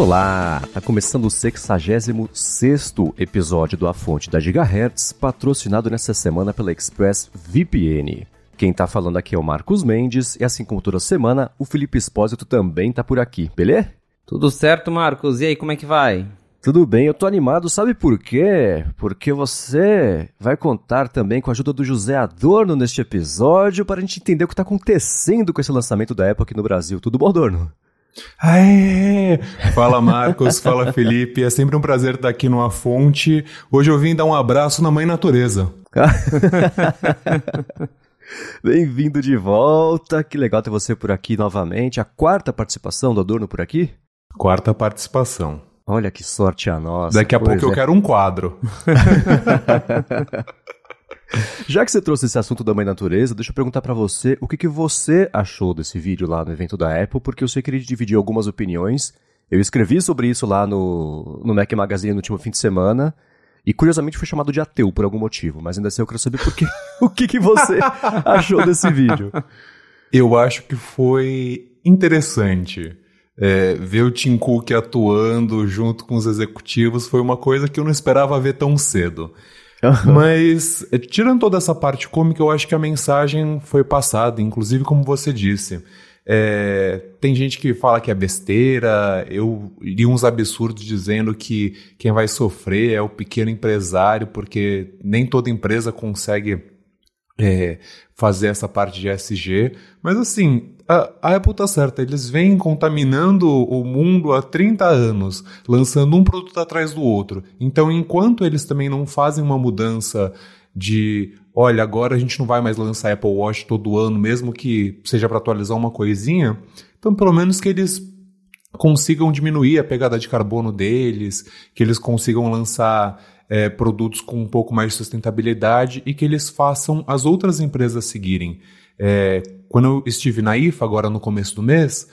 Olá, tá começando o 66 episódio do A Fonte da Gigahertz, patrocinado nessa semana pela Express VPN. Quem tá falando aqui é o Marcos Mendes e assim como toda semana, o Felipe Espósito também tá por aqui, beleza? Tudo certo, Marcos. E aí, como é que vai? Tudo bem, eu tô animado, sabe por quê? Porque você vai contar também com a ajuda do José Adorno neste episódio para a gente entender o que tá acontecendo com esse lançamento da Apple aqui no Brasil. Tudo bom, Adorno? Aê! Fala Marcos, fala Felipe, é sempre um prazer estar aqui no A Fonte. Hoje eu vim dar um abraço na Mãe Natureza. Bem-vindo de volta, que legal ter você por aqui novamente. A quarta participação do Adorno por aqui? Quarta participação. Olha que sorte a nossa. Daqui a pouco é. eu quero um quadro. Já que você trouxe esse assunto da mãe natureza, deixa eu perguntar para você o que, que você achou desse vídeo lá no evento da Apple, porque eu sei que ele dividiu algumas opiniões. Eu escrevi sobre isso lá no, no Mac Magazine no último fim de semana. E curiosamente fui chamado de ateu por algum motivo, mas ainda assim eu quero saber por que, o que, que você achou desse vídeo. Eu acho que foi interessante. É, ver o Tim Cook atuando junto com os executivos foi uma coisa que eu não esperava ver tão cedo. Mas, é, tirando toda essa parte cômica, eu acho que a mensagem foi passada, inclusive como você disse. É, tem gente que fala que é besteira, eu li uns absurdos dizendo que quem vai sofrer é o pequeno empresário, porque nem toda empresa consegue é, fazer essa parte de SG. Mas assim, a, a Apple tá certa, eles vêm contaminando o mundo há 30 anos, lançando um produto atrás do outro. Então, enquanto eles também não fazem uma mudança de, olha, agora a gente não vai mais lançar Apple Watch todo ano, mesmo que seja para atualizar uma coisinha, então pelo menos que eles consigam diminuir a pegada de carbono deles, que eles consigam lançar é, produtos com um pouco mais de sustentabilidade e que eles façam as outras empresas seguirem. É, quando eu estive na IFA, agora no começo do mês,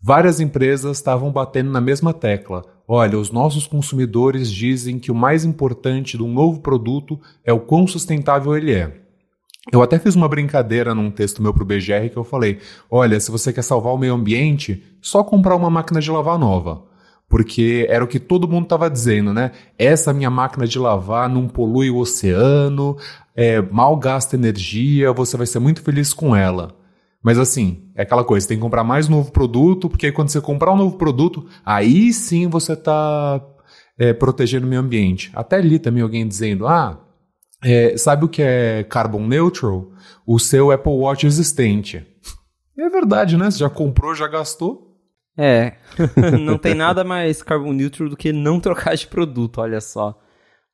várias empresas estavam batendo na mesma tecla. Olha, os nossos consumidores dizem que o mais importante de um novo produto é o quão sustentável ele é. Eu até fiz uma brincadeira num texto meu para o BGR que eu falei: olha, se você quer salvar o meio ambiente, só comprar uma máquina de lavar nova. Porque era o que todo mundo estava dizendo, né? Essa minha máquina de lavar não polui o oceano, é, mal gasta energia, você vai ser muito feliz com ela. Mas assim, é aquela coisa, tem que comprar mais novo produto, porque aí quando você comprar um novo produto, aí sim você está é, protegendo o meio ambiente. Até ali também alguém dizendo, ah, é, sabe o que é carbon neutral? O seu Apple Watch existente. É verdade, né? Você já comprou, já gastou. É, não tem nada mais carbon neutral do que não trocar de produto, olha só.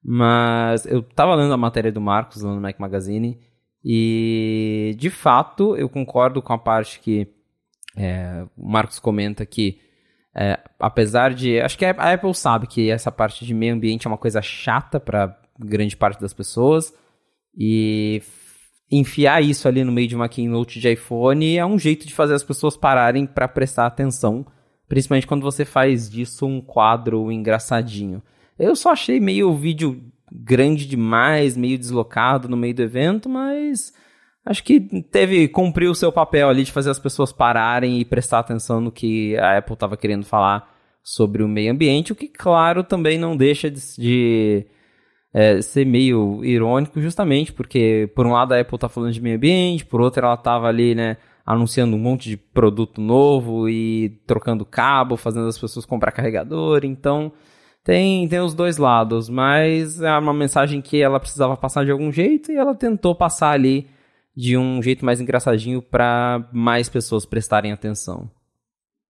Mas eu tava lendo a matéria do Marcos lá no Mac Magazine e, de fato, eu concordo com a parte que é, o Marcos comenta que, é, apesar de. Acho que a Apple sabe que essa parte de meio ambiente é uma coisa chata para grande parte das pessoas. E enfiar isso ali no meio de uma keynote de iPhone é um jeito de fazer as pessoas pararem para prestar atenção, principalmente quando você faz disso um quadro engraçadinho. Eu só achei meio vídeo grande demais, meio deslocado no meio do evento, mas acho que teve cumpriu o seu papel ali de fazer as pessoas pararem e prestar atenção no que a Apple estava querendo falar sobre o meio ambiente, o que claro também não deixa de, de é, ser meio irônico, justamente porque por um lado a Apple está falando de meio ambiente, por outro ela estava ali, né, anunciando um monte de produto novo e trocando cabo, fazendo as pessoas comprar carregador, então tem, tem os dois lados, mas é uma mensagem que ela precisava passar de algum jeito e ela tentou passar ali de um jeito mais engraçadinho para mais pessoas prestarem atenção.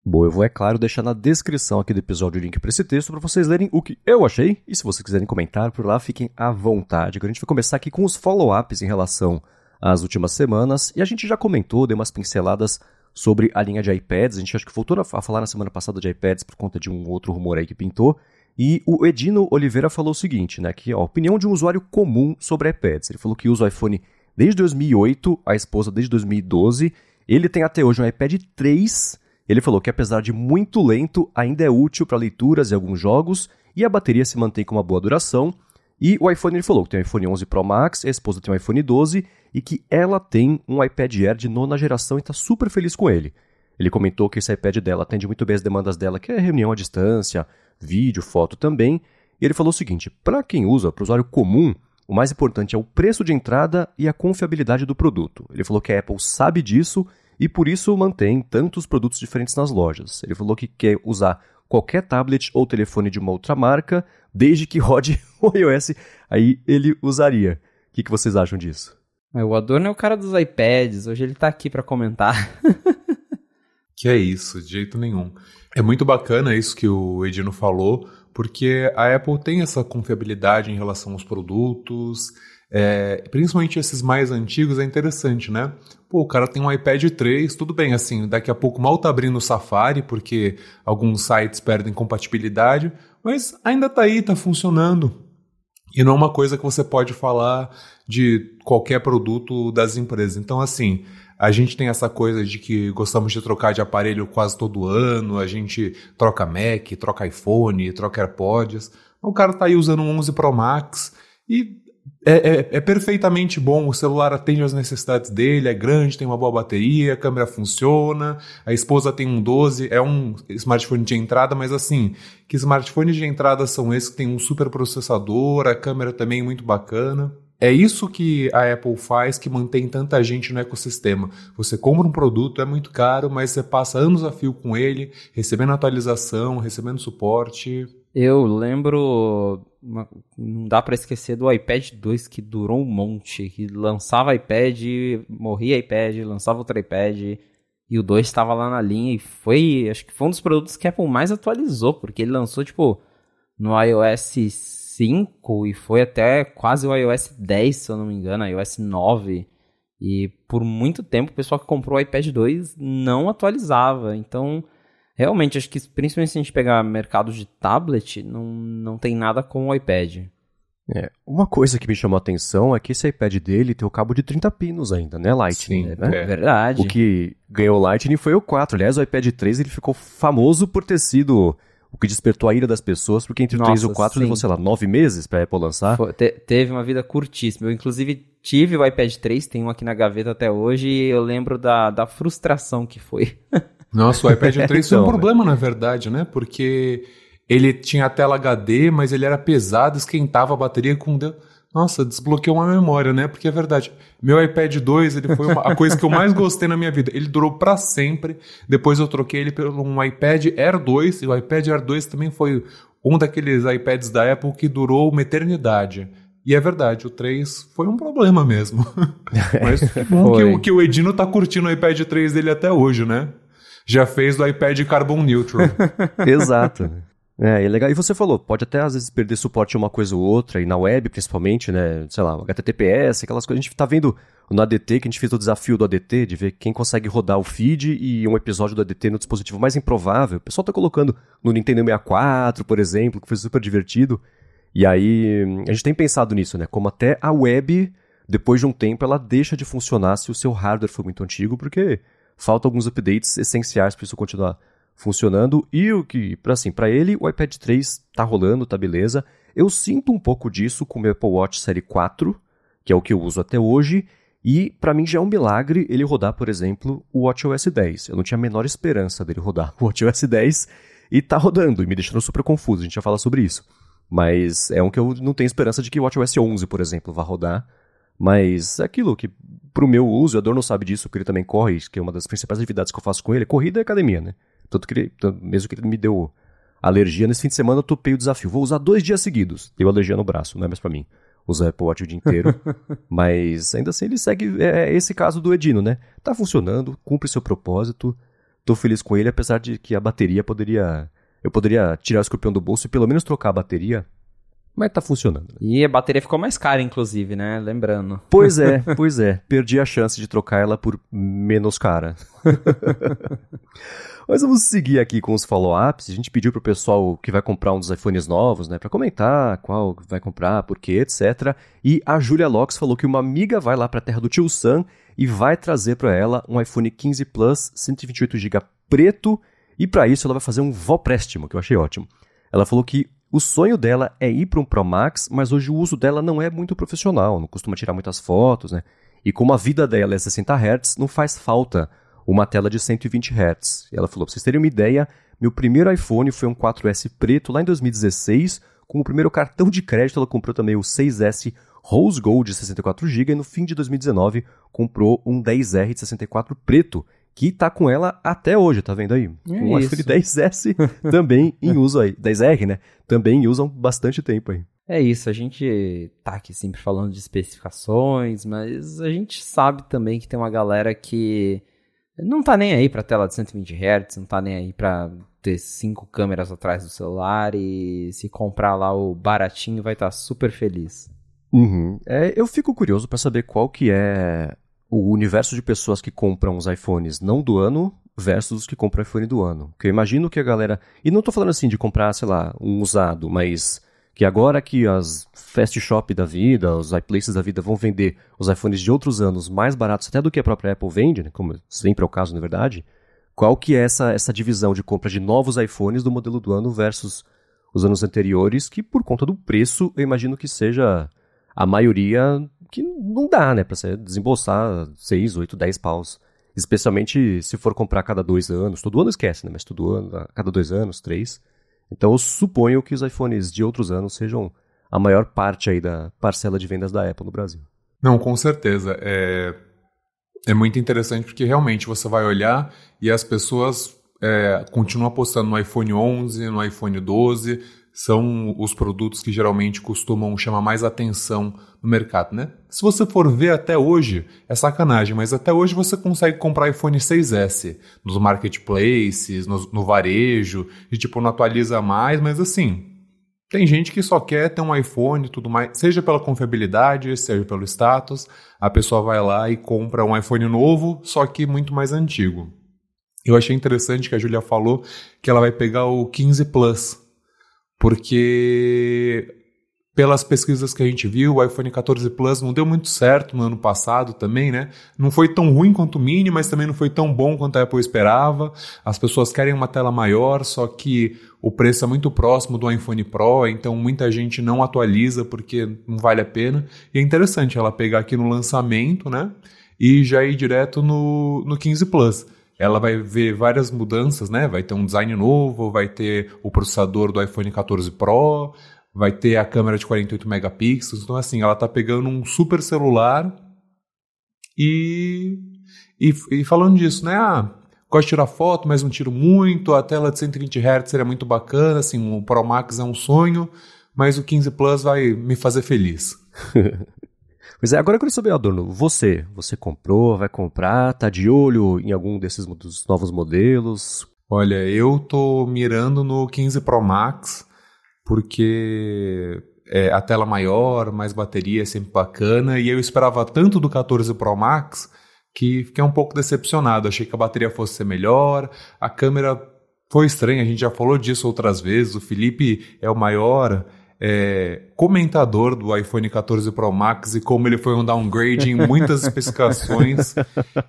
Bom, eu vou, é claro, deixar na descrição aqui do episódio o link para esse texto para vocês lerem o que eu achei. E se vocês quiserem comentar por lá, fiquem à vontade. Agora a gente vai começar aqui com os follow-ups em relação às últimas semanas. E a gente já comentou, deu umas pinceladas sobre a linha de iPads. A gente acho que voltou a falar na semana passada de iPads por conta de um outro rumor aí que pintou. E o Edino Oliveira falou o seguinte, né, que a opinião de um usuário comum sobre iPads. Ele falou que usa o iPhone desde 2008, a esposa desde 2012. Ele tem até hoje um iPad 3 Ele falou que apesar de muito lento, ainda é útil para leituras e alguns jogos, e a bateria se mantém com uma boa duração. E o iPhone ele falou que tem um iPhone 11 Pro Max, a esposa tem um iPhone 12 e que ela tem um iPad Air de nona geração e está super feliz com ele. Ele comentou que esse iPad dela atende muito bem as demandas dela, que é reunião à distância, vídeo, foto também. E ele falou o seguinte: para quem usa, para o usuário comum, o mais importante é o preço de entrada e a confiabilidade do produto. Ele falou que a Apple sabe disso e por isso mantém tantos produtos diferentes nas lojas. Ele falou que quer usar qualquer tablet ou telefone de uma outra marca, desde que rode o iOS, aí ele usaria. O que, que vocês acham disso? O Adorno é o cara dos iPads, hoje ele tá aqui para comentar. que é isso, de jeito nenhum. É muito bacana isso que o Edino falou, porque a Apple tem essa confiabilidade em relação aos produtos, é, principalmente esses mais antigos, é interessante, né? Pô, o cara tem um iPad 3, tudo bem, assim, daqui a pouco mal tá abrindo o Safari, porque alguns sites perdem compatibilidade, mas ainda tá aí, tá funcionando. E não é uma coisa que você pode falar de qualquer produto das empresas. Então, assim, a gente tem essa coisa de que gostamos de trocar de aparelho quase todo ano, a gente troca Mac, troca iPhone, troca AirPods. O cara tá aí usando um 11 Pro Max e é, é, é, perfeitamente bom, o celular atende às necessidades dele, é grande, tem uma boa bateria, a câmera funciona, a esposa tem um 12, é um smartphone de entrada, mas assim, que smartphones de entrada são esses que tem um super processador, a câmera também é muito bacana. É isso que a Apple faz que mantém tanta gente no ecossistema. Você compra um produto, é muito caro, mas você passa anos a fio com ele, recebendo atualização, recebendo suporte. Eu lembro, não dá para esquecer do iPad 2 que durou um monte, que lançava iPad, morria iPad, lançava outro iPad e o 2 estava lá na linha e foi, acho que foi um dos produtos que a Apple mais atualizou, porque ele lançou tipo no iOS 5 e foi até quase o iOS 10, se eu não me engano, iOS 9. E por muito tempo o pessoal que comprou o iPad 2 não atualizava. Então, realmente, acho que principalmente se a gente pegar mercado de tablet, não, não tem nada com o iPad. É, uma coisa que me chamou a atenção é que esse iPad dele tem o cabo de 30 pinos ainda, né? Lightning, Sim, né? É verdade. O que ganhou o Lightning foi o 4. Aliás, o iPad 3 ele ficou famoso por ter sido o que despertou a ira das pessoas, porque entre o Nossa, 3 e o 4 sim. levou, sei lá, nove meses pra Apple lançar. Foi, te, teve uma vida curtíssima. Eu, inclusive, tive o iPad 3, tenho um aqui na gaveta até hoje, e eu lembro da, da frustração que foi. Nossa, o iPad 3 então, foi um então, problema, né? na verdade, né? Porque ele tinha a tela HD, mas ele era pesado, esquentava a bateria com... Nossa, desbloqueou uma memória, né? Porque é verdade. Meu iPad 2, ele foi uma, a coisa que eu mais gostei na minha vida. Ele durou para sempre. Depois eu troquei ele por um iPad Air 2. E o iPad Air 2 também foi um daqueles iPads da Apple que durou uma eternidade. E é verdade, o 3 foi um problema mesmo. Mas bom que, que o Edino tá curtindo o iPad 3 dele até hoje, né? Já fez do iPad Carbon Neutral. Exato. É, é legal. E você falou, pode até às vezes perder suporte a uma coisa ou outra, e na web principalmente, né? Sei lá, HTTPS, aquelas coisas. A gente tá vendo no ADT, que a gente fez o desafio do ADT, de ver quem consegue rodar o feed e um episódio do ADT no dispositivo mais improvável. O pessoal tá colocando no Nintendo 64, por exemplo, que foi super divertido. E aí, a gente tem pensado nisso, né? Como até a web, depois de um tempo, ela deixa de funcionar se o seu hardware for muito antigo, porque faltam alguns updates essenciais para isso continuar funcionando e o que, para assim, para ele o iPad 3 tá rolando, tá beleza. Eu sinto um pouco disso com o meu Apple Watch Série 4, que é o que eu uso até hoje, e para mim já é um milagre ele rodar, por exemplo, o WatchOS 10. Eu não tinha a menor esperança dele rodar o WatchOS 10 e tá rodando e me deixando super confuso, a gente já fala sobre isso. Mas é um que eu não tenho esperança de que o WatchOS 11, por exemplo, vá rodar. Mas é aquilo que, pro meu uso, o Ador não sabe disso, porque ele também corre, que é uma das principais atividades que eu faço com ele, corrida e academia, né? Tanto que ele, mesmo que ele me deu alergia, nesse fim de semana eu topei o desafio. Vou usar dois dias seguidos. Deu alergia no braço, não é mais pra mim. Usar Apple Watch o dia inteiro. Mas ainda assim ele segue. É, é esse caso do Edino, né? Tá funcionando, cumpre seu propósito. Tô feliz com ele, apesar de que a bateria poderia. Eu poderia tirar o escorpião do bolso e pelo menos trocar a bateria. Mas tá funcionando. E a bateria ficou mais cara, inclusive, né? Lembrando. Pois é, pois é. Perdi a chance de trocar ela por menos cara. Mas vamos seguir aqui com os follow-ups. A gente pediu pro pessoal que vai comprar um dos iPhones novos, né, para comentar qual vai comprar, por quê, etc. E a Julia Locks falou que uma amiga vai lá para a terra do tio Sam e vai trazer para ela um iPhone 15 Plus 128 GB preto e para isso ela vai fazer um vóprestimo, que eu achei ótimo. Ela falou que o sonho dela é ir para um Pro Max, mas hoje o uso dela não é muito profissional, não costuma tirar muitas fotos, né? E como a vida dela é 60 Hz, não faz falta uma tela de 120 Hz. Ela falou, para vocês terem uma ideia, meu primeiro iPhone foi um 4S preto lá em 2016, com o primeiro cartão de crédito ela comprou também o 6S Rose Gold de 64GB e no fim de 2019 comprou um 10R de 64 preto, que tá com ela até hoje, tá vendo aí? É um isso. iPhone 10S também em uso aí. 10R, né? Também usam bastante tempo aí. É isso, a gente tá aqui sempre falando de especificações, mas a gente sabe também que tem uma galera que não tá nem aí pra tela de 120 Hz, não tá nem aí pra ter cinco câmeras atrás do celular e se comprar lá o baratinho vai estar super feliz. Uhum. É, eu fico curioso para saber qual que é o universo de pessoas que compram os iPhones não do ano versus os que compram o iPhone do ano. Porque eu imagino que a galera. E não tô falando assim de comprar, sei lá, um usado, mas que agora que as fast shop da vida, os iPlaces da vida vão vender os iPhones de outros anos mais baratos até do que a própria Apple vende, né, como sempre é o caso na verdade, qual que é essa, essa divisão de compra de novos iPhones do modelo do ano versus os anos anteriores, que por conta do preço eu imagino que seja a maioria que não dá, né, pra você desembolsar 6, 8, 10 paus. Especialmente se for comprar a cada dois anos. Todo ano esquece, né? Mas todo ano, a cada dois anos, três. Então eu suponho que os iPhones de outros anos sejam a maior parte aí da parcela de vendas da Apple no Brasil. Não, com certeza. É, é muito interessante porque realmente você vai olhar e as pessoas é, continuam apostando no iPhone 11, no iPhone 12. São os produtos que geralmente costumam chamar mais atenção no mercado, né? Se você for ver até hoje, é sacanagem, mas até hoje você consegue comprar iPhone 6S nos marketplaces, no, no varejo, e tipo, não atualiza mais, mas assim, tem gente que só quer ter um iPhone e tudo mais, seja pela confiabilidade, seja pelo status, a pessoa vai lá e compra um iPhone novo, só que muito mais antigo. Eu achei interessante que a Julia falou que ela vai pegar o 15 Plus, porque pelas pesquisas que a gente viu, o iPhone 14 Plus não deu muito certo no ano passado também, né? Não foi tão ruim quanto o Mini, mas também não foi tão bom quanto a Apple esperava. As pessoas querem uma tela maior, só que o preço é muito próximo do iPhone Pro, então muita gente não atualiza porque não vale a pena. E é interessante ela pegar aqui no lançamento, né? E já ir direto no, no 15 Plus ela vai ver várias mudanças, né? Vai ter um design novo, vai ter o processador do iPhone 14 Pro, vai ter a câmera de 48 megapixels. Então, assim, ela tá pegando um super celular e, e, e falando disso, né? Ah, gosto de tirar foto, mas não tiro muito. A tela de 120 Hz seria muito bacana. Assim, o Pro Max é um sonho, mas o 15 Plus vai me fazer feliz. Pois é, agora eu quero saber, Adorno, você, você comprou, vai comprar, tá de olho em algum desses dos novos modelos? Olha, eu tô mirando no 15 Pro Max, porque é, a tela maior, mais bateria é sempre bacana, e eu esperava tanto do 14 Pro Max que fiquei um pouco decepcionado. Achei que a bateria fosse ser melhor, a câmera foi estranha, a gente já falou disso outras vezes. O Felipe é o maior é, comentador do iPhone 14 Pro Max e como ele foi um downgrade em muitas especificações.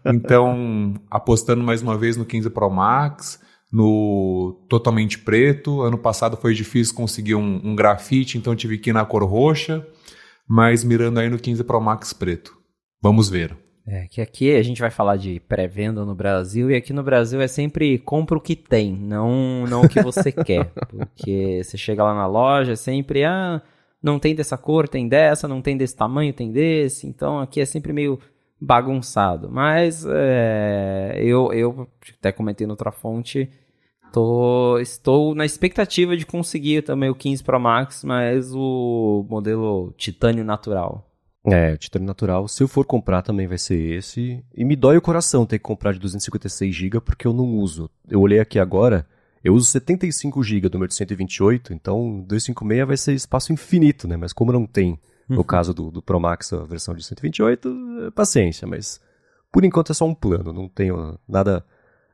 Então, apostando mais uma vez no 15 Pro Max, no totalmente preto. Ano passado foi difícil conseguir um, um grafite, então tive que ir na cor roxa, mas mirando aí no 15 Pro Max preto. Vamos ver. É, que aqui a gente vai falar de pré-venda no Brasil e aqui no Brasil é sempre compra o que tem, não, não o que você quer. Porque você chega lá na loja, é sempre, ah, não tem dessa cor, tem dessa, não tem desse tamanho, tem desse. Então aqui é sempre meio bagunçado. Mas é, eu, eu até comentei noutra fonte, tô, estou na expectativa de conseguir também o 15 Pro Max, mas o modelo titânio natural. É, o titânio natural. Se eu for comprar, também vai ser esse. E me dói o coração ter que comprar de 256 GB porque eu não uso. Eu olhei aqui agora, eu uso 75 GB do meu de 128, então 256 vai ser espaço infinito, né? Mas como não tem, no Uhum. caso do, do Pro Max, a versão de 128, é paciência, mas por enquanto é só um plano, não tenho nada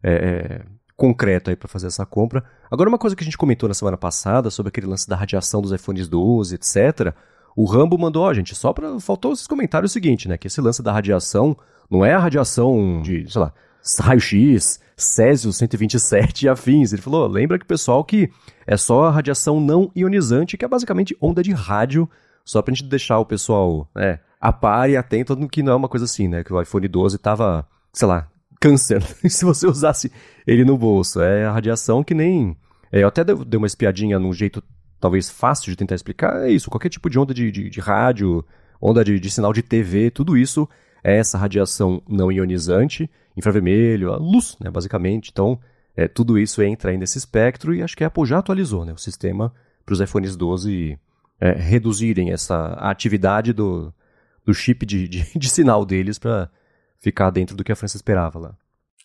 é, é, concreto aí para fazer essa compra. Agora, uma coisa que a gente comentou na semana passada sobre aquele lance da radiação dos iPhones 12, etc. O Rambo mandou, ó, gente, só pra. Faltou esses comentários o seguinte, né? Que esse lance da radiação não é a radiação de, sei lá, raio-x, Césio 127 e afins. Ele falou, lembra que pessoal que é só a radiação não ionizante, que é basicamente onda de rádio, só pra gente deixar o pessoal né, a par e atento no que não é uma coisa assim, né? Que o iPhone 12 tava, sei lá, câncer. se você usasse ele no bolso. É a radiação que nem... É, eu até dei uma espiadinha num jeito talvez fácil de tentar explicar. É isso, qualquer tipo de onda de, de, de rádio, onda de, de sinal de TV, tudo isso é essa radiação não ionizante, infravermelho, a luz, né, basicamente. Então, é, tudo isso entra aí nesse espectro e acho que a Apple já atualizou né, o sistema para os iPhones 12 é, reduzirem essa atividade do, do chip de, de, de sinal deles para ficar dentro do que a França esperava lá.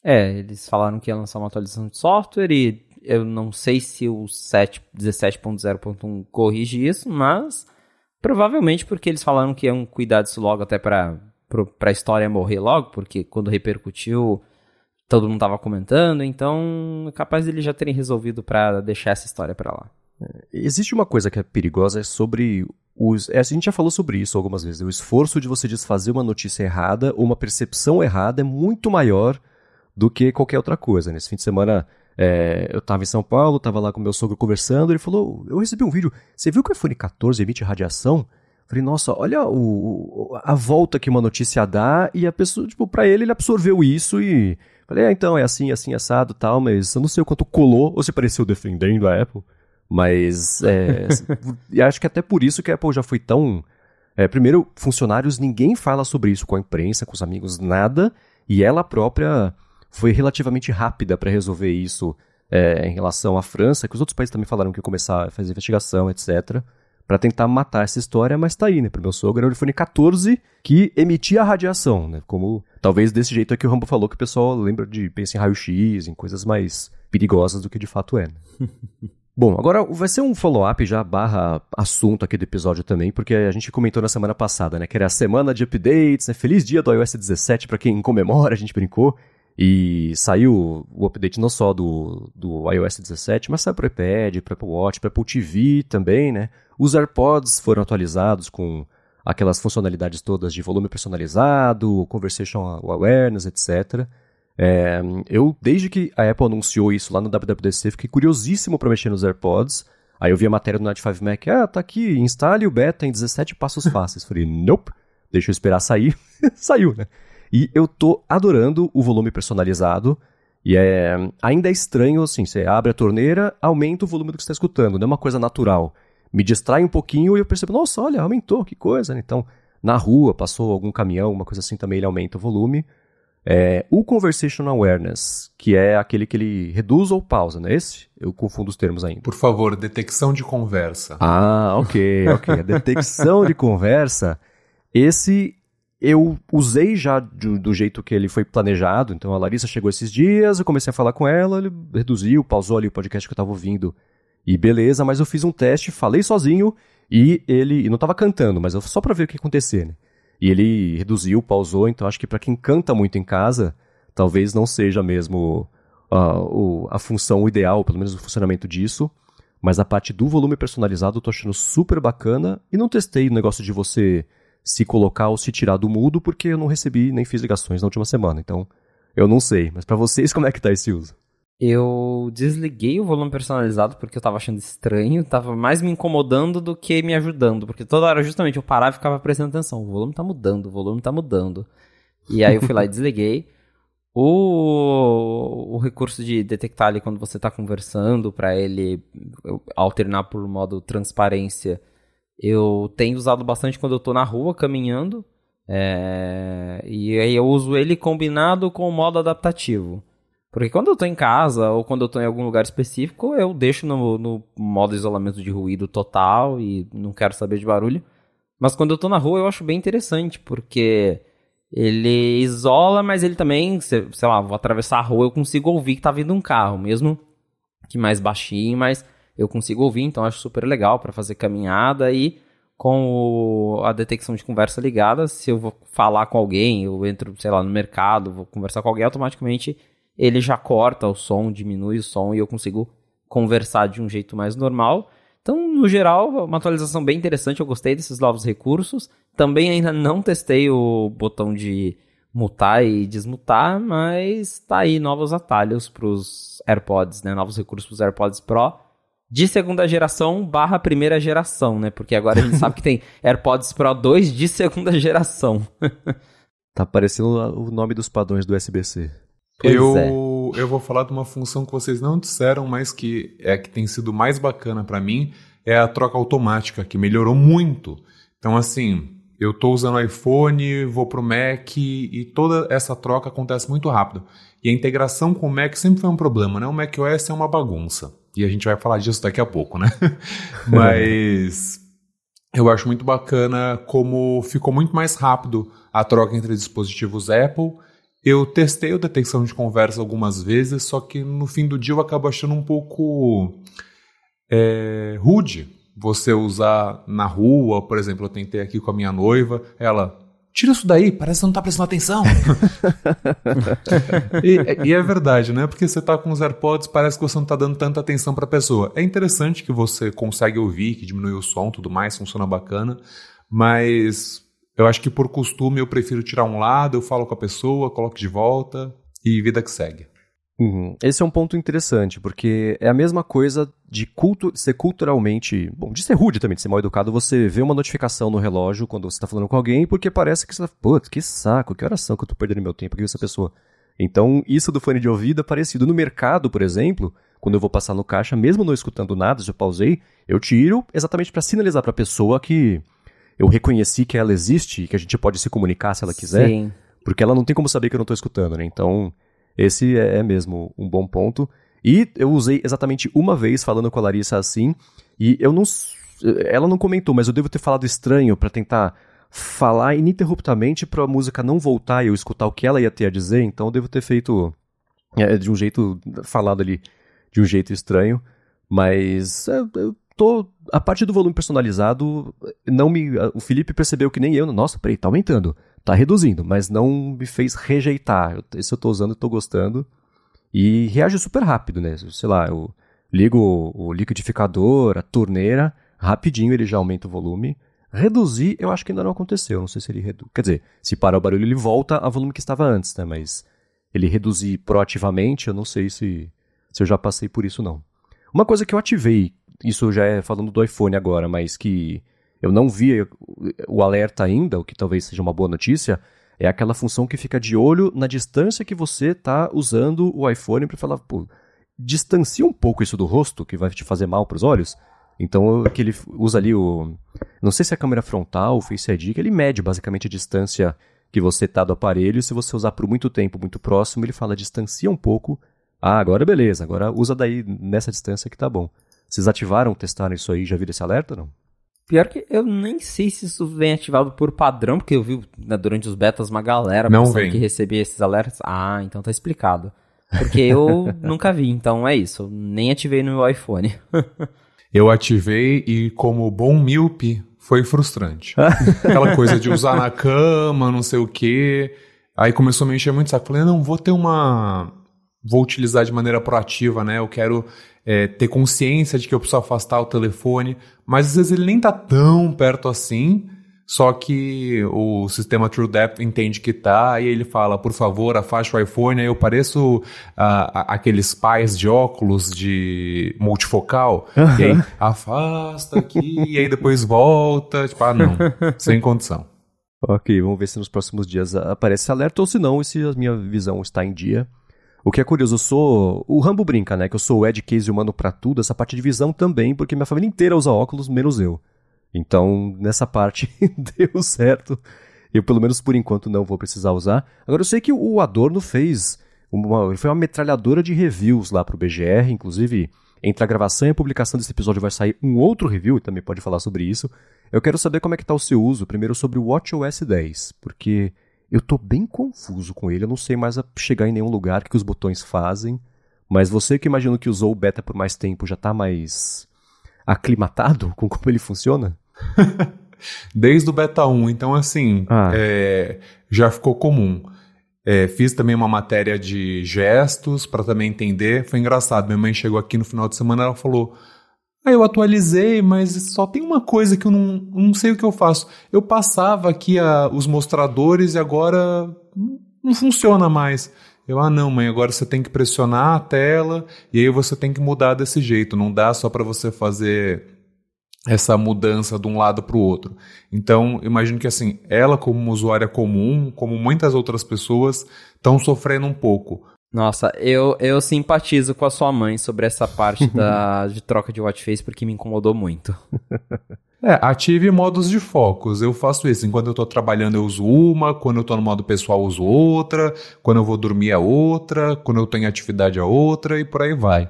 É, eles falaram que ia lançar uma atualização de software e eu não sei se o 17.0.1 corrige isso, mas provavelmente porque eles falaram que iam cuidar disso logo até para a história morrer logo, porque quando repercutiu todo mundo tava comentando, então é capaz eles já terem resolvido para deixar essa história para lá. É, existe uma coisa que é perigosa é sobre os, é, a gente já falou sobre isso algumas vezes. O esforço de você desfazer uma notícia errada ou uma percepção errada é muito maior do que qualquer outra coisa. Nesse fim de semana é, eu estava em São Paulo, estava lá com meu sogro conversando, ele falou: Eu recebi um vídeo, você viu que o iPhone 14 emite radiação? Falei, nossa, olha o, a volta que uma notícia dá, e a pessoa, tipo, pra ele, ele absorveu isso e. Falei, ah, então é assim, assim, assado tal, mas eu não sei o quanto colou, ou se pareceu defendendo a Apple, mas é, acho que até por isso que a Apple já foi tão. É, primeiro, funcionários, ninguém fala sobre isso com a imprensa, com os amigos, nada, e ela própria foi relativamente rápida para resolver isso é, em relação à França, que os outros países também falaram que ia começar a fazer investigação, etc., para tentar matar essa história, mas tá aí, né? Pro meu sogro era o iPhone 14 que emitia radiação, né? Como talvez desse jeito é que o Rambo falou que o pessoal lembra de pensa em raio-x, em coisas mais perigosas do que de fato é. Né? Bom, agora vai ser um follow-up já barra assunto aqui do episódio também, porque a gente comentou na semana passada, né? Que era a semana de updates, né? Feliz dia do iOS 17 para quem comemora, a gente brincou. E saiu o update não só do, do iOS 17, mas saiu para iPad, para Apple Watch, para Apple TV também, né? Os AirPods foram atualizados com aquelas funcionalidades todas de volume personalizado, conversation awareness, etc. É, eu, desde que a Apple anunciou isso lá no WWDC, fiquei curiosíssimo para mexer nos AirPods. Aí eu vi a matéria do Night 5 Mac, ah, tá aqui, instale o beta em 17 passos fáceis. Falei, nope, deixa eu esperar sair. Saiu, né? E eu tô adorando o volume personalizado. E é, ainda é estranho, assim, você abre a torneira, aumenta o volume do que você está escutando, não é uma coisa natural. Me distrai um pouquinho e eu percebo, nossa, olha, aumentou, que coisa. Né? Então, na rua, passou algum caminhão, uma coisa assim também, ele aumenta o volume. É, o Conversation Awareness, que é aquele que ele reduz ou pausa, não é esse? Eu confundo os termos ainda. Por favor, detecção de conversa. Ah, ok, ok. A detecção de conversa, esse eu usei já do, do, jeito que ele foi planejado. Então a Larissa chegou esses dias, eu comecei a falar com ela, ele reduziu, pausou ali o podcast que eu estava ouvindo. E beleza, mas eu fiz um teste, falei sozinho e ele. E não estava cantando, mas eu, só para ver o que ia acontecer, né? E ele reduziu, pausou, então acho que para quem canta muito em casa, talvez não seja mesmo uh, o, a função ideal, pelo menos o funcionamento disso. Mas a parte do volume personalizado eu tô achando super bacana e não testei o negócio de você se colocar ou se tirar do mudo, porque eu não recebi nem fiz ligações na última semana. Então, eu não sei. Mas para vocês, como é que tá esse uso? Eu desliguei o volume personalizado porque eu tava achando estranho, tava mais me incomodando do que me ajudando, porque toda hora justamente eu parava e ficava prestando atenção, o volume tá mudando, o volume tá mudando. E aí eu fui lá e desliguei. O, o recurso de detectar ali quando você tá conversando para ele alternar por modo transparência eu tenho usado bastante quando eu tô na rua caminhando. É... E aí eu uso ele combinado com o modo adaptativo. Porque quando eu tô em casa ou quando eu tô em algum lugar específico, eu deixo no, no modo isolamento de ruído total e não quero saber de barulho. Mas quando eu tô na rua eu acho bem interessante, porque ele isola, mas ele também, sei lá, vou atravessar a rua, eu consigo ouvir que tá vindo um carro, mesmo que mais baixinho, mas eu consigo ouvir, então acho super legal para fazer caminhada e com o, a detecção de conversa ligada, se eu vou falar com alguém, eu entro, sei lá, no mercado, vou conversar com alguém, automaticamente ele já corta o som, diminui o som e eu consigo conversar de um jeito mais normal. Então, no geral, uma atualização bem interessante, eu gostei desses novos recursos. Também ainda não testei o botão de mutar e desmutar, mas tá aí novos atalhos pros AirPods, né? Novos recursos pros AirPods Pro de segunda geração barra primeira geração, né? Porque agora a gente sabe que tem AirPods Pro 2 de segunda geração. tá parecendo o nome dos padrões do SBC. eu, é. eu vou falar de uma função que vocês não disseram, mas que é que tem sido mais bacana para mim, é a troca automática, que melhorou muito. Então, assim, eu estou usando o iPhone, vou pro Mac e toda essa troca acontece muito rápido. E a integração com o Mac sempre foi um problema, né? O macOS é uma bagunça. E a gente vai falar disso daqui a pouco, né? Mas eu acho muito bacana como ficou muito mais rápido a troca entre dispositivos Apple. Eu testei a detecção de conversa algumas vezes, só que no fim do dia eu acabo achando um pouco é, rude você usar na rua, por exemplo, eu tentei aqui com a minha noiva, ela, tira isso daí, parece que você não tá prestando atenção. e, e, é verdade, né? Porque você tá com os AirPods, parece que você não tá dando tanta atenção pra pessoa. É interessante que você consegue ouvir, que diminui o som tudo mais, funciona bacana, mas eu acho que por costume eu prefiro tirar um lado, eu falo com a pessoa, coloco de volta e vida que segue. Uhum. Esse é um ponto interessante, porque é a mesma coisa de ser culturalmente. Bom, de ser rude também, de ser mal educado, você vê uma notificação no relógio quando você está falando com alguém, porque parece que você tá. Putz, que saco, que oração que eu tô perdendo meu tempo aqui com essa pessoa. Então, isso do fone de ouvido é parecido. No mercado, por exemplo, quando eu vou passar no caixa, mesmo não escutando nada, se eu pausei, eu tiro exatamente para sinalizar para a pessoa que eu reconheci que ela existe e que a gente pode se comunicar se ela quiser. Sim. Porque ela não tem como saber que eu não estou escutando, né? Então, esse é, é mesmo um bom ponto. E eu usei exatamente uma vez falando com a Larissa assim, e eu não. Ela não comentou, mas eu devo ter falado estranho para tentar falar ininterruptamente para a música não voltar e eu escutar o que ela ia ter a dizer, então eu devo ter feito é, de um jeito. falado ali de um jeito estranho, mas é, eu tô. A parte do volume personalizado, não me. O Felipe percebeu que nem eu. Nossa, peraí, tá aumentando tá reduzindo, mas não me fez rejeitar. Esse eu tô usando e tô gostando. E reage super rápido, né? Sei lá, eu ligo o, liquidificador, a torneira, rapidinho ele já aumenta o volume. Reduzir, eu acho que ainda não aconteceu. Não sei se ele reduz. Quer dizer, se parar o barulho, ele volta a volume que estava antes, né? Mas ele reduzir proativamente, eu não sei se, se eu já passei por isso, não. Uma coisa que eu ativei, isso já é falando do iPhone agora, mas que eu não vi o alerta ainda, o que talvez seja uma boa notícia, é aquela função que fica de olho na distância que você está usando o iPhone para falar, pô, distancia um pouco isso do rosto, que vai te fazer mal para os olhos. Então, que ele usa ali o. Não sei se é a câmera frontal, o Face ID, que ele mede basicamente a distância que você está do aparelho. Se você usar por muito tempo, muito próximo, ele fala distancia um pouco. Ah, agora beleza, agora usa daí nessa distância que tá bom. Vocês ativaram, testaram isso aí, já viram esse alerta não? Pior que eu nem sei se isso vem ativado por padrão, porque eu vi né, durante os betas uma galera não vem. que recebia esses alertas. Ah, então tá explicado. Porque eu nunca vi, então é isso. Nem ativei no meu iPhone. eu ativei e, como bom míope, foi frustrante. Aquela coisa de usar na cama, não sei o quê. Aí começou a me encher muito saco. Falei, não, vou ter uma. Vou utilizar de maneira proativa, né? Eu quero é, ter consciência de que eu preciso afastar o telefone, mas às vezes ele nem tá tão perto assim, só que o sistema TrueDepth entende que tá, e ele fala, por favor, afaste o iPhone, aí eu pareço uh, aqueles pais de óculos de multifocal, e aí afasta aqui, e aí depois volta, tipo, ah não, sem condição. Ok, vamos ver se nos próximos dias aparece alerta ou se não, se a minha visão está em dia. O que é curioso, eu sou. O Rambo brinca, né? Que eu sou o Ed Case humano para tudo, essa parte de visão também, porque minha família inteira usa óculos, menos eu. Então, nessa parte deu certo. Eu, pelo menos por enquanto, não vou precisar usar. Agora, eu sei que o Adorno fez. Uma, foi uma metralhadora de reviews lá pro BGR, inclusive. Entre a gravação e a publicação desse episódio vai sair um outro review, também pode falar sobre isso. Eu quero saber como é que tá o seu uso, primeiro sobre o WatchOS 10, porque eu tô bem confuso com ele, eu não sei mais chegar em nenhum lugar, o que os botões fazem. Mas você que imagina que usou o beta por mais tempo já tá mais aclimatado com como ele funciona? Desde o beta 1, então assim, ah. é, já ficou comum. É, fiz também uma matéria de gestos para também entender. Foi engraçado. Minha mãe chegou aqui no final de semana ela falou: Aí eu atualizei, mas só tem uma coisa que eu não, não sei o que eu faço. Eu passava aqui a, os mostradores e agora não funciona mais. Eu, ah, não, mãe, agora você tem que pressionar a tela e aí você tem que mudar desse jeito. Não dá só para você fazer essa mudança de um lado para o outro. Então, imagino que assim, ela como usuária comum, como muitas outras pessoas, estão sofrendo um pouco. Nossa, eu, eu simpatizo com a sua mãe sobre essa parte da, de troca de watch face porque me incomodou muito. É, ative modos de focos. Eu faço isso. Enquanto eu estou trabalhando, eu uso uma. Quando eu estou no modo pessoal, eu uso outra. Quando eu vou dormir, é outra. Quando eu tenho atividade, é outra. E por aí vai.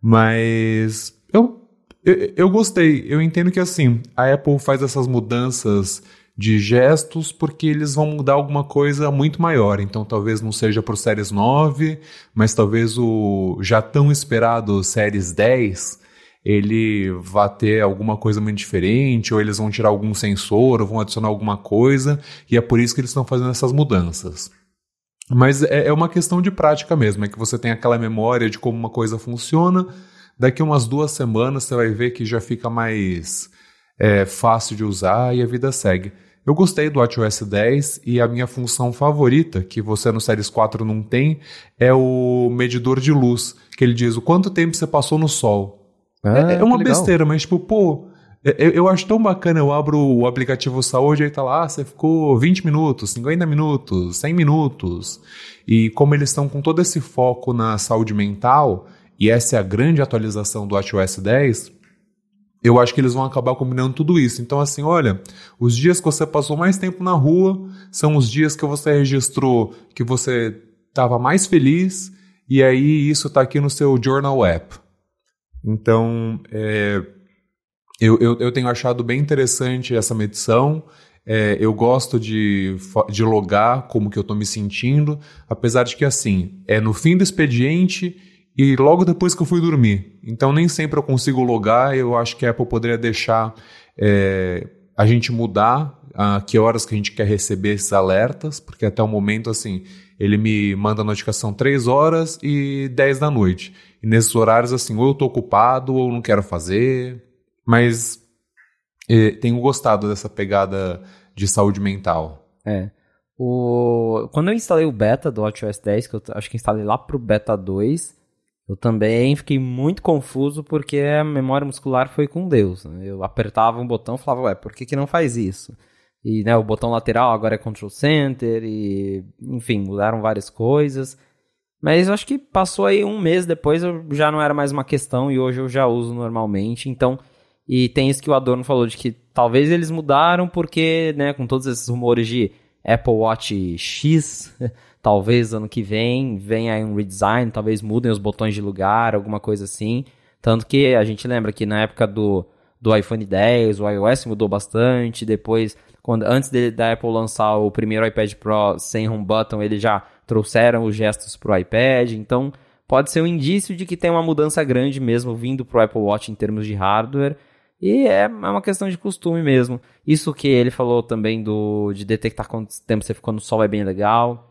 Mas eu, eu, eu gostei. Eu entendo que assim, a Apple faz essas mudanças de gestos porque eles vão mudar alguma coisa muito maior. Então talvez não seja para o Series 9, mas talvez o já tão esperado Series 10 ele vai ter alguma coisa muito diferente, ou eles vão tirar algum sensor, ou vão adicionar alguma coisa, e é por isso que eles estão fazendo essas mudanças. Mas é, é uma questão de prática mesmo, é que você tem aquela memória de como uma coisa funciona, daqui umas duas semanas você vai ver que já fica mais é, fácil de usar e a vida segue. Eu gostei do WatchOS 10 e a minha função favorita, que você no Series 4 não tem, é o medidor de luz, que ele diz o quanto tempo você passou no sol. É, é, uma besteira, mas tipo, pô, eu, é, é, eu, acho tão bacana, eu abro o aplicativo saúde e tá lá, ah, você ficou 20 minutos, 50 minutos, 100 minutos. E como eles estão com todo esse foco na saúde mental, e essa é a grande atualização do WatchOS 10, eu acho que eles vão acabar combinando tudo isso. Então, assim, olha, os dias que você passou mais tempo na rua são os dias que você registrou que você estava mais feliz, e aí isso está aqui no seu Journal App. Então, é, eu, eu, eu, tenho achado bem interessante essa medição. É, eu gosto de, de logar como que eu estou me sentindo, apesar de que, assim, é no fim do expediente e logo depois que eu fui dormir. Então, nem sempre eu consigo logar. Eu acho que a Apple poderia deixar é, a gente mudar a que horas que a gente quer receber esses alertas, porque até o momento, assim, ele me manda a notificação 3 horas e 10 da noite. E nesses horários, assim, ou eu tô ocupado ou não quero fazer. Mas eh, tenho gostado dessa pegada de saúde mental. É. O... Quando eu instalei o beta do WatchOS 10, que eu acho que instalei lá pro beta 2, eu também fiquei muito confuso porque a memória muscular foi com Deus. Né? Eu apertava um botão e falava, ué, por que, que não faz isso? E né, o botão lateral agora é Control Center, e enfim, mudaram várias coisas. Mas eu acho que passou aí um mês depois, eu já não era mais uma questão e hoje eu já uso normalmente. Então, e tem isso que o Adorno falou de que talvez eles mudaram porque, né, com todos esses rumores de Apple Watch X, talvez ano que vem venha um redesign, talvez mudem os botões de lugar, alguma coisa assim. Tanto que a gente lembra que na época do, do iPhone 10, o iOS mudou bastante, depois, quando, antes de, da Apple lançar o primeiro iPad Pro sem home button, ele já trouxeram os gestos para o iPad, então pode ser um indício de que tem uma mudança grande mesmo vindo para o Apple Watch em termos de hardware. E é, é uma questão de costume mesmo. Isso que ele falou também do de detectar quanto tempo você ficou no sol é bem legal.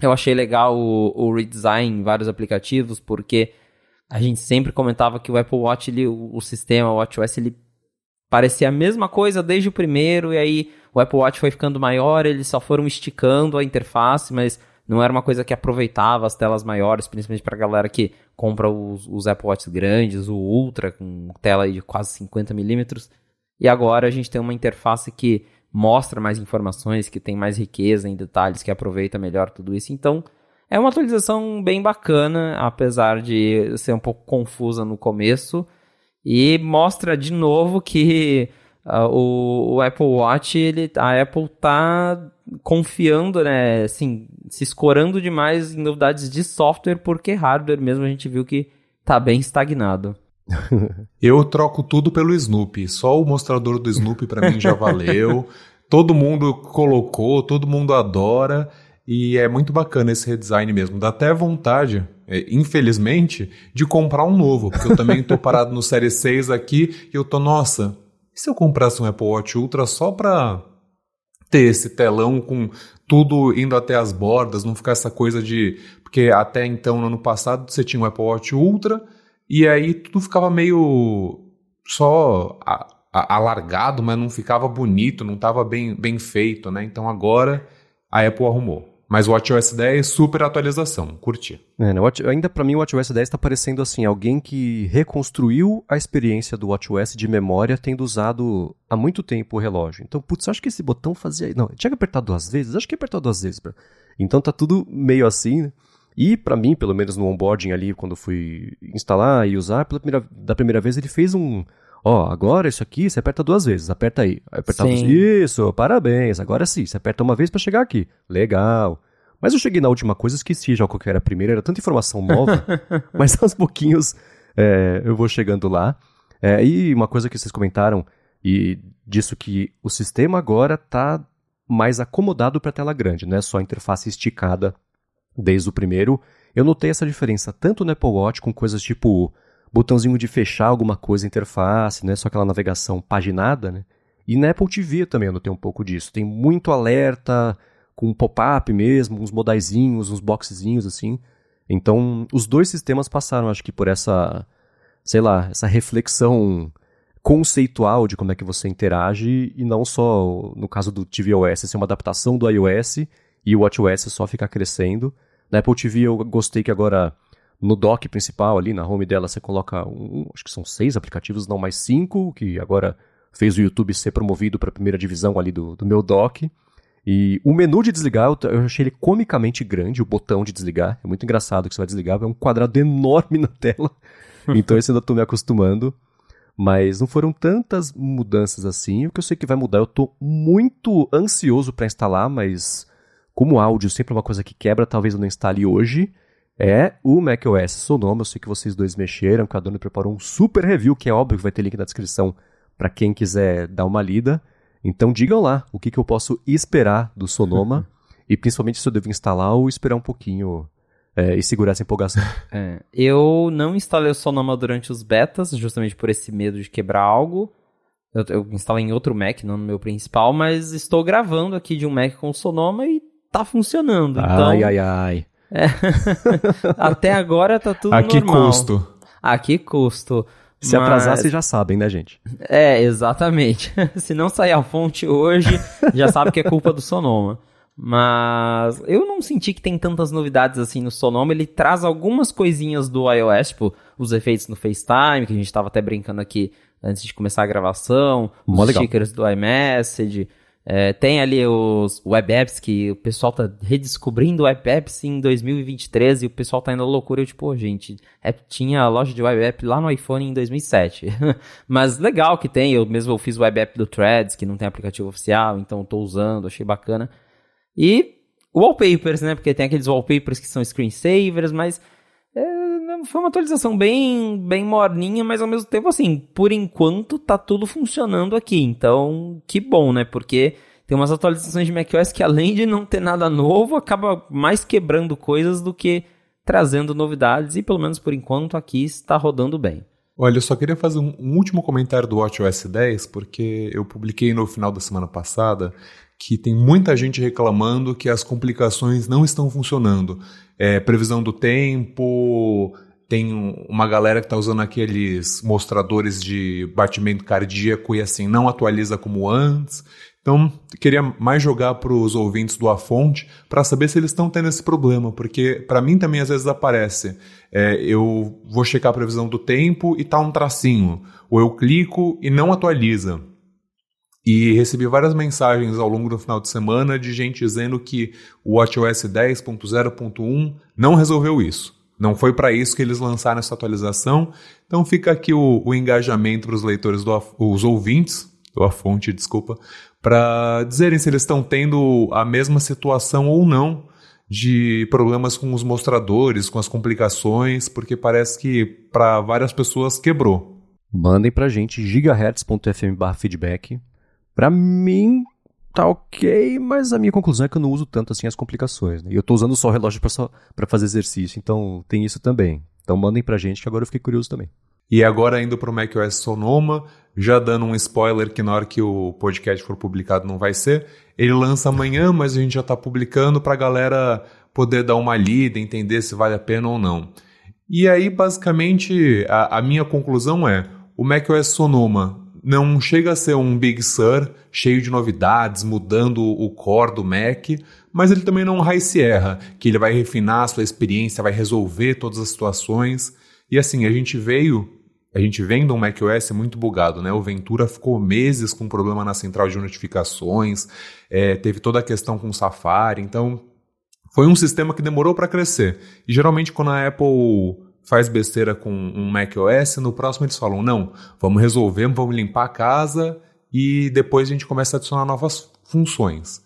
Eu achei legal o, o redesign em vários aplicativos, porque a gente sempre comentava que o Apple Watch, ele, o, o sistema, o WatchOS, ele parecia a mesma coisa desde o primeiro, e aí o Apple Watch foi ficando maior, eles só foram esticando a interface, mas não era uma coisa que aproveitava as telas maiores, principalmente para a galera que compra os, os Apple Watch grandes, o Ultra, com tela de quase 50 milímetros. E agora a gente tem uma interface que mostra mais informações, que tem mais riqueza em detalhes, que aproveita melhor tudo isso. Então, é uma atualização bem bacana, apesar de ser um pouco confusa no começo. E mostra de novo que uh, o, o, Apple Watch, ele, a Apple tá confiando, né, assim, se escorando demais em novidades de software, porque hardware mesmo a gente viu que tá bem estagnado. Eu troco tudo pelo Snoopy. Só o mostrador do Snoopy para mim já valeu. todo mundo colocou, todo mundo adora. E é muito bacana esse redesign mesmo. Dá até vontade, é, infelizmente, de comprar um novo. Porque eu também tô parado no Série 6 aqui e eu tô, nossa, e se eu comprasse um Apple Watch Ultra só pra ter esse telão com tudo indo até as bordas, não ficar essa coisa de. Porque até então, no ano passado, você tinha um Apple Watch Ultra e aí tudo ficava meio só alargado, mas não ficava bonito, não estava bem, bem feito, né? Então agora a Apple arrumou. Mas o WatchOS 10, super atualização, curti. É, né, ainda para mim o WatchOS 10 está parecendo assim, alguém que reconstruiu a experiência do WatchOS de memória tendo usado há muito tempo o relógio. Então, putz, acho que esse botão fazia... Não, tinha que apertar duas vezes? Acho que apertou duas vezes. Então tá tudo meio assim, né? E para mim, pelo menos no onboarding ali, quando fui instalar e usar, pela primeira, da primeira vez ele fez um... Ó, oh, agora isso aqui você aperta duas vezes, aperta aí. Apertava sim. isso, parabéns, agora sim, você aperta uma vez para chegar aqui. Legal. Mas eu cheguei na última coisa, esqueci já qual que era a primeira, era tanta informação nova, mas aos pouquinhos é, eu vou chegando lá. É, e uma coisa que vocês comentaram, e disso que o sistema agora está mais acomodado para tela grande, não é só a interface esticada desde o primeiro. Eu notei essa diferença tanto no Apple Watch com coisas tipo botãozinho de fechar alguma coisa interface, não é só aquela navegação paginada, né? E na Apple TV também eu notei um pouco disso. Tem muito alerta, com pop-up mesmo, uns modaizinhos, uns boxezinhos assim. Então, os dois sistemas passaram, acho que por essa, sei lá, essa reflexão conceitual de como é que você interage e não só, no caso do tvOS, ser uma adaptação do iOS e o WatchOS só ficar crescendo. Na Apple TV eu gostei que agora no dock principal ali, na home dela, você coloca, um, acho que são seis aplicativos, não mais cinco, que agora fez o YouTube ser promovido para a primeira divisão ali do, do meu dock. E o menu de desligar, eu achei ele comicamente grande, o botão de desligar. É muito engraçado que você vai desligar, é um quadrado enorme na tela. Então esse eu ainda tô me acostumando. Mas não foram tantas mudanças assim. O que eu sei que vai mudar, eu tô muito ansioso para instalar, mas como áudio sempre é uma coisa que quebra, talvez eu não instale hoje é o macOS Sonoma. Eu sei que vocês dois mexeram, cada um preparou um super review, que é óbvio que vai ter link na descrição para quem quiser dar uma lida. Então digam lá o que, que eu posso esperar do Sonoma e principalmente se eu devo instalar ou esperar um pouquinho é, e segurar essa empolgação. É, eu não instalei o Sonoma durante os betas, justamente por esse medo de quebrar algo. Eu, eu instalei em outro Mac, não no meu principal, mas estou gravando aqui de um Mac com o Sonoma e tá funcionando. Então, ai, ai, ai. É. Até agora tá tudo a normal. Que custo? A que custo? Se Mas... atrasar, vocês já sabem, né, gente? É, exatamente. Se não sair a fonte hoje, já sabe que é culpa do Sonoma. Mas eu não senti que tem tantas novidades assim no Sonoma. Ele traz algumas coisinhas do iOS, tipo os efeitos no FaceTime, que a gente estava até brincando aqui antes de começar a gravação, Mó os legal. stickers do iMessage, é, tem ali os web apps que o pessoal tá redescobrindo web apps em 2023 e o pessoal tá indo à loucura. Eu, tipo, oh, gente, é, tinha loja de web app lá no iPhone em 2007. Mas legal que tem, eu mesmo fiz o web app do Threads, que não tem aplicativo oficial, então tô usando, achei bacana. E wallpapers, né? Porque tem aqueles wallpapers que são screensavers, mas foi uma atualização bem, bem morninha, mas ao mesmo tempo, assim, por enquanto tá tudo funcionando aqui. Então, que bom, né? Porque tem umas atualizações de macOS que, além de não ter nada novo, acaba mais quebrando coisas do que trazendo novidades. E pelo menos por enquanto aqui está rodando bem. Olha, eu só queria fazer um, último comentário do WatchOS 10, porque eu publiquei no final da semana passada que tem muita gente reclamando que as complicações não estão funcionando. É, previsão do tempo, tem uma galera que está usando aqueles mostradores de batimento cardíaco e assim não atualiza como antes. Então, queria mais jogar para os ouvintes do A Fonte para saber se eles estão tendo esse problema, porque para mim também às vezes aparece. É, eu vou checar a previsão do tempo e tá um tracinho, ou eu clico e não atualiza. E recebi várias mensagens ao longo do final de semana de gente dizendo que o WatchOS 10.0.1 não resolveu isso. Não foi para isso que eles lançaram essa atualização. Então fica aqui o, o engajamento para os leitores, do, os ouvintes, ou a fonte, desculpa, para dizerem se eles estão tendo a mesma situação ou não de problemas com os mostradores, com as complicações, porque parece que para várias pessoas quebrou. Mandem para a gente gigahertz.fm/feedback. Para mim tá ok, mas a minha conclusão é que eu não uso tanto assim as complicações. Né? E eu tô usando só o relógio para fazer exercício, então tem isso também. Então mandem pra gente que agora eu fiquei curioso também. E agora indo pro macOS Sonoma, já dando um spoiler que na hora que o podcast for publicado não vai ser, ele lança amanhã, mas a gente já tá publicando pra galera poder dar uma lida, entender se vale a pena ou não. E aí, basicamente, a, a minha conclusão é, o macOS Sonoma não chega a ser um Big Sur cheio de novidades, mudando o core do Mac, mas ele também não é um Sierra, que ele vai refinar a sua experiência, vai resolver todas as situações. E assim, a gente veio, a gente vem de um macOS muito bugado, né? O Ventura ficou meses com problema na central de notificações, é, teve toda a questão com o Safari, então foi um sistema que demorou para crescer. E geralmente quando a Apple faz besteira com um macOS, no próximo eles falam: não, vamos resolver, vamos limpar a casa e depois a gente começa a adicionar novas funções.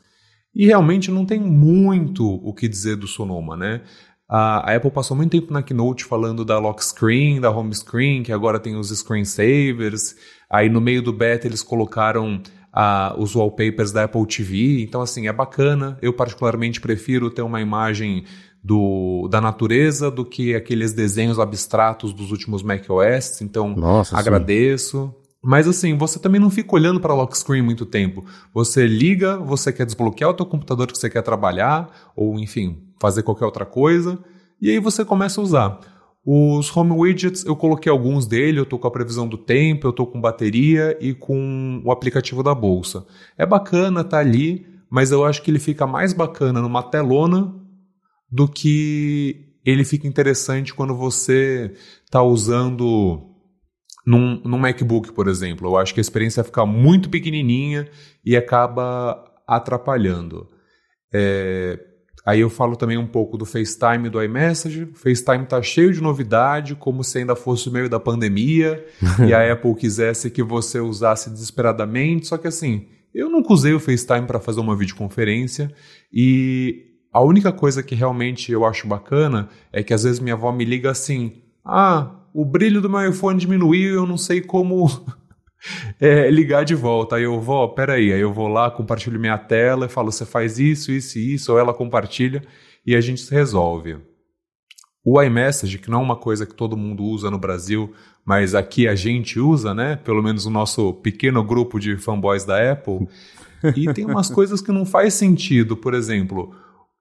E realmente não tem muito o que dizer do Sonoma, né? A, Apple passou muito tempo na Keynote falando da lock screen, da home screen, que agora tem os screensavers. Aí no meio do beta eles colocaram uh, os wallpapers da Apple TV. Então, assim, é bacana. Eu, particularmente, prefiro ter uma imagem do, da natureza do que aqueles desenhos abstratos dos últimos macOS. Então, Nossa, agradeço. Sim. Mas assim, você também não fica olhando para lock screen muito tempo. Você liga, você quer desbloquear o teu computador que você quer trabalhar, ou enfim, fazer qualquer outra coisa, e aí você começa a usar. Os home widgets, eu coloquei alguns dele, eu tô com a previsão do tempo, eu tô com bateria e com o aplicativo da bolsa. É bacana, tá ali, mas eu acho que ele fica mais bacana numa telona do que ele fica interessante quando você tá usando num, num MacBook, por exemplo. Eu acho que a experiência vai ficar muito pequenininha e acaba atrapalhando. É, aí eu falo também um pouco do FaceTime e do iMessage. O FaceTime está cheio de novidade, como se ainda fosse o meio da pandemia e a Apple quisesse que você usasse desesperadamente. Só que assim, eu nunca usei o FaceTime para fazer uma videoconferência e a única coisa que realmente eu acho bacana é que às vezes minha avó me liga assim: ah, o brilho do meu iPhone diminuiu, eu não sei como é, ligar de volta. Aí eu vou, peraí, aí eu vou lá, compartilho minha tela e falo, você faz isso, isso e isso, ou ela compartilha e a gente se resolve. O iMessage, que não é uma coisa que todo mundo usa no Brasil, mas aqui a gente usa, né? Pelo menos o nosso pequeno grupo de fanboys da Apple. E tem umas coisas que não faz sentido. Por exemplo,